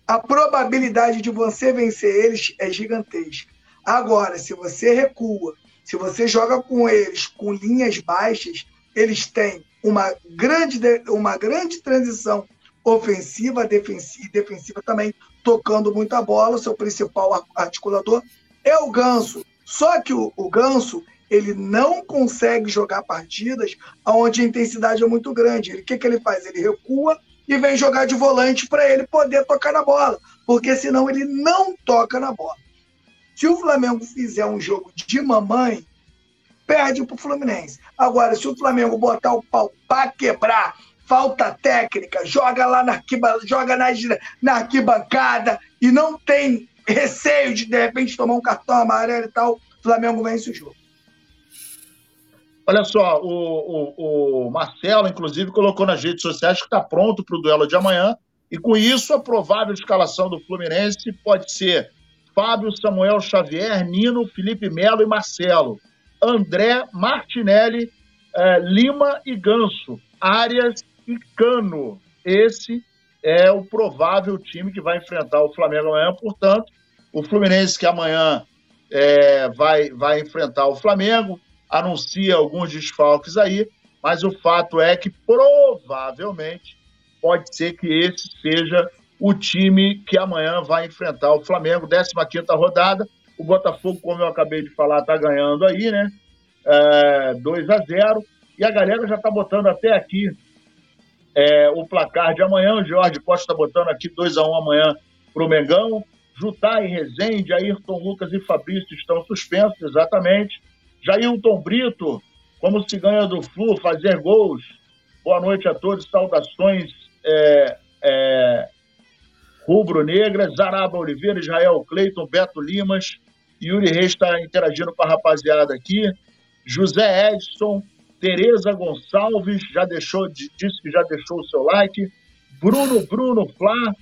a probabilidade de você vencer eles é gigantesca. Agora, se você recua, se você joga com eles com linhas baixas, eles têm uma grande, uma grande transição ofensiva defensiva, e defensiva também, tocando muita bola. O seu principal articulador é o Ganso. Só que o, o Ganso ele não consegue jogar partidas onde a intensidade é muito grande. O que, que ele faz? Ele recua e vem jogar de volante para ele poder tocar na bola, porque senão ele não toca na bola. Se o Flamengo fizer um jogo de mamãe, perde para o Fluminense. Agora, se o Flamengo botar o pau para quebrar, falta técnica, joga lá na, joga na, na arquibancada e não tem receio de, de repente, tomar um cartão amarelo e tal, o Flamengo vence o jogo. Olha só, o, o, o Marcelo, inclusive, colocou nas redes sociais que está pronto para o duelo de amanhã, E com isso, a provável escalação do Fluminense pode ser Fábio, Samuel Xavier, Nino, Felipe Melo e Marcelo, André, Martinelli, eh, Lima e Ganso, Arias e Cano. Esse é o provável time que vai enfrentar o Flamengo amanhã. Portanto, o Fluminense que amanhã é, vai, vai enfrentar o Flamengo, anuncia alguns desfalques aí, mas o fato é que provavelmente pode ser que esse seja o time que amanhã vai enfrentar o Flamengo, 15 rodada. O Botafogo, como eu acabei de falar, está ganhando aí, né? É, 2 a 0 E a galera já está botando até aqui é, o placar de amanhã. O Jorge Costa está botando aqui 2 a 1 amanhã para o Mengão. Jutai, Rezende, Ayrton Lucas e Fabrício estão suspensos, exatamente. Jailton Brito, como se ganha do Flu, fazer gols. Boa noite a todos, saudações é, é, rubro-negras. Zaraba Oliveira, Israel Cleiton, Beto Limas, Yuri Reis está interagindo com a rapaziada aqui. José Edson, Tereza Gonçalves, já deixou, disse que já deixou o seu like. Bruno Bruno Flá,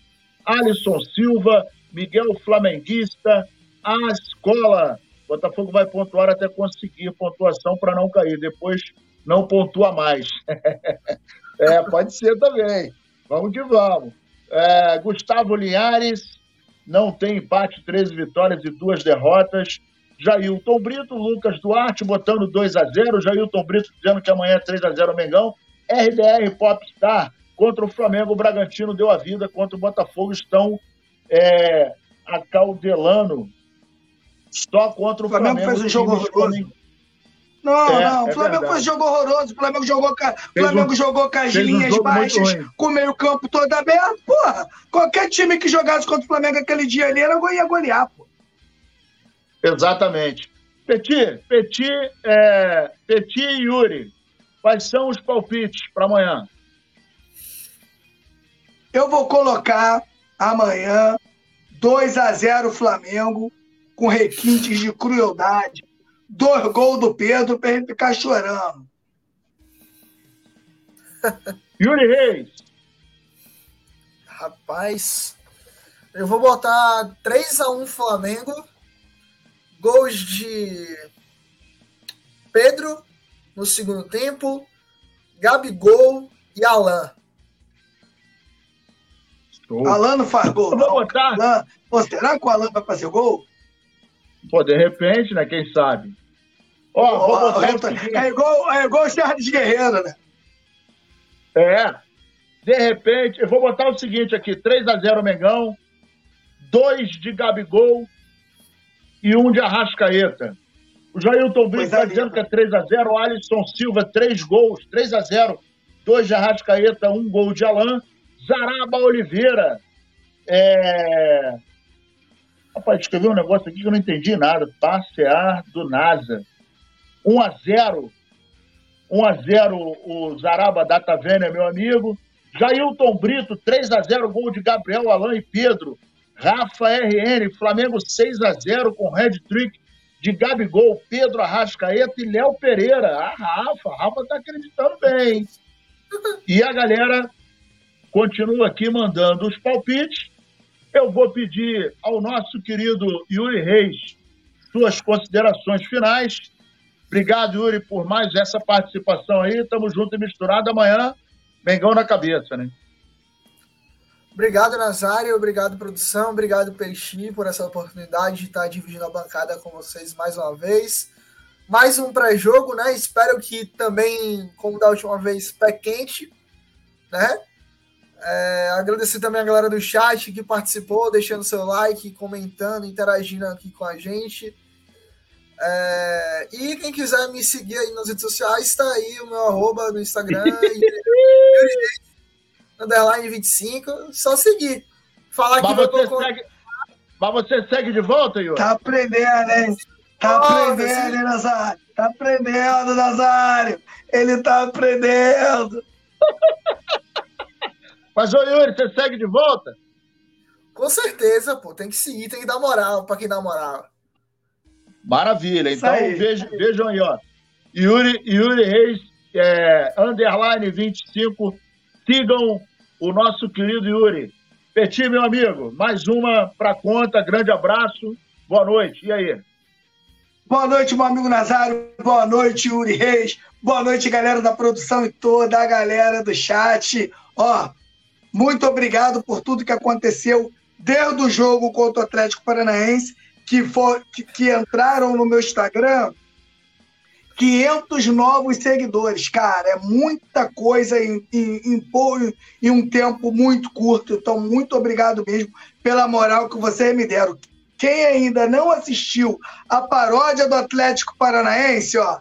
Alisson Silva, Miguel Flamenguista, a escola. Botafogo vai pontuar até conseguir pontuação para não cair. Depois não pontua mais. <laughs> é, pode ser também. Vamos que vamos. É, Gustavo Linhares, não tem empate, 13 vitórias e duas derrotas. Jailton Brito, Lucas Duarte botando 2 a 0 Jailton Brito dizendo que amanhã é 3 a 0 Mengão. RDR Popstar contra o Flamengo, o Bragantino deu a vida contra o Botafogo, estão é, acaudelando só contra o Flamengo. O Flamengo fez um jogo horroroso. Não, é, não, o é Flamengo fez um jogo horroroso. O Flamengo jogou, Flamengo um, jogou com as linhas um baixas, com o meio-campo todo aberto. Porra, qualquer time que jogasse contra o Flamengo aquele dia ali era, ia golear, pô. Exatamente. Petit, Petit, é, Petit e Yuri, quais são os palpites para amanhã? Eu vou colocar amanhã 2 a 0 Flamengo, com requintes de crueldade. Dois gols do Pedro para ele ficar chorando. <laughs> Yuri Reis. Rapaz, eu vou botar 3 a 1 Flamengo. Gols de Pedro no segundo tempo, Gabigol e Alain. Show. Alan não faz gol. Vou botar. Alan, pô, será que o Alan vai fazer gol? Pô, de repente, né? Quem sabe? Ó, oh, vou botar. é, igual, é igual o Charles Guerreiro, né? É. De repente, eu vou botar o seguinte aqui: 3x0 Mengão, 2 de Gabigol e 1 um de Arrascaeta. O Jailton Brito está dizendo que é 3x0. Alisson Silva, 3 gols, 3x0. 2 de Arrascaeta, 1 um gol de Alain. Zaraba Oliveira. É... Rapaz, escreveu um negócio aqui que eu não entendi nada. Passear do NASA. 1 a 0 1 a 0 o Zaraba da Taverna, meu amigo. Jailton Brito, 3 a 0 gol de Gabriel Alain e Pedro. Rafa RN, Flamengo 6 a 0 com Red Trick de Gabigol, Pedro Arrascaeta e Léo Pereira. A Rafa, a Rafa tá acreditando bem. E a galera continua aqui mandando os palpites. Eu vou pedir ao nosso querido Yuri Reis suas considerações finais. Obrigado, Yuri, por mais essa participação aí. Tamo junto e misturado. Amanhã, Mengão na cabeça, né? Obrigado, Nazário. Obrigado, produção. Obrigado, Peixinho, por essa oportunidade de estar dividindo a bancada com vocês mais uma vez. Mais um pré-jogo, né? Espero que também, como da última vez, pé quente, né? É, agradecer também a galera do chat que participou, deixando seu like, comentando, interagindo aqui com a gente. É, e quem quiser me seguir aí nas redes sociais, está aí o meu arroba no Instagram, <laughs> underline 25, só seguir. Falar mas que você segue, Mas você segue de volta, Yuri? Tá aprendendo, hein? Tá aprendendo, hein, Nazário? Tá aprendendo, Nazário! Ele tá aprendendo! <laughs> Mas, ô Yuri, você segue de volta? Com certeza, pô. Tem que seguir, tem que dar moral pra quem dá moral. Maravilha. Então, vejam, vejam aí, ó. Yuri, Yuri Reis, é, underline 25. Sigam o nosso querido Yuri. Peti, meu amigo, mais uma para conta. Grande abraço. Boa noite. E aí? Boa noite, meu amigo Nazário. Boa noite, Yuri Reis. Boa noite, galera da produção e toda a galera do chat. Ó, muito obrigado por tudo que aconteceu desde o jogo contra o Atlético Paranaense, que, for, que, que entraram no meu Instagram 500 novos seguidores, cara, é muita coisa em, em, em, em, um tempo muito curto. Então, muito obrigado mesmo pela moral que vocês me deram. Quem ainda não assistiu a paródia do Atlético Paranaense, ó,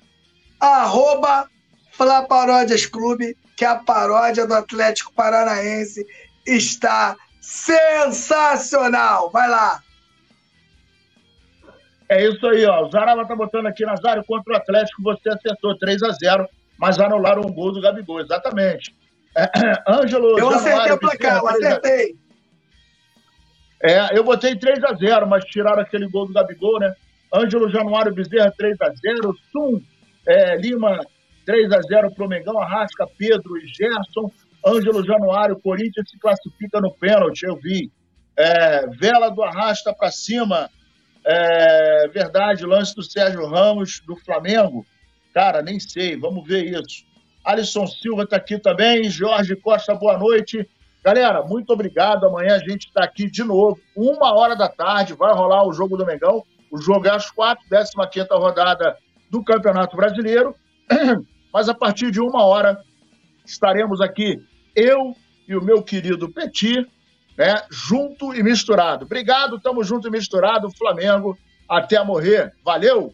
arroba Flaparódias Clube, que é a paródia do Atlético Paranaense está sensacional. Vai lá. É isso aí, ó. O Zaraba tá botando aqui, Nazário, contra o Atlético, você acertou 3 a 0 mas anularam um gol do Gabigol, exatamente. É, <clears throat> Ângelo. Eu Januário, acertei o placar, eu acertei. É, eu botei 3 a 0 mas tiraram aquele gol do Gabigol, né? Ângelo Januário Bezerra, 3 a 0 Sum é, Lima, 3 a 0 pro Mengão, Arrasca, Pedro e Gerson. Ângelo Januário, Corinthians se classifica no pênalti, eu vi. É, Vela do Arrasta para cima, é verdade, lance do Sérgio Ramos, do Flamengo. Cara, nem sei, vamos ver isso. Alisson Silva está aqui também, Jorge Costa, boa noite. Galera, muito obrigado. Amanhã a gente está aqui de novo, uma hora da tarde, vai rolar o jogo do Mengão. O jogo é às quatro, 15 rodada do Campeonato Brasileiro. <clears throat> Mas a partir de uma hora estaremos aqui, eu e o meu querido Petit, né? Junto e misturado. Obrigado, tamo junto e misturado, Flamengo, até morrer. Valeu!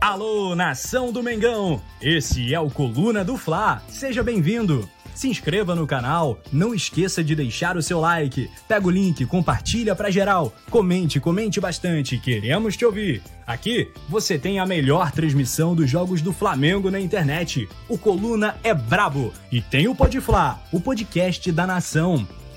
Alô, nação do Mengão! Esse é o Coluna do Fla. Seja bem-vindo. Se inscreva no canal, não esqueça de deixar o seu like. Pega o link, compartilha pra geral. Comente, comente bastante, queremos te ouvir. Aqui você tem a melhor transmissão dos jogos do Flamengo na internet. O Coluna é brabo e tem o Podfla, o podcast da nação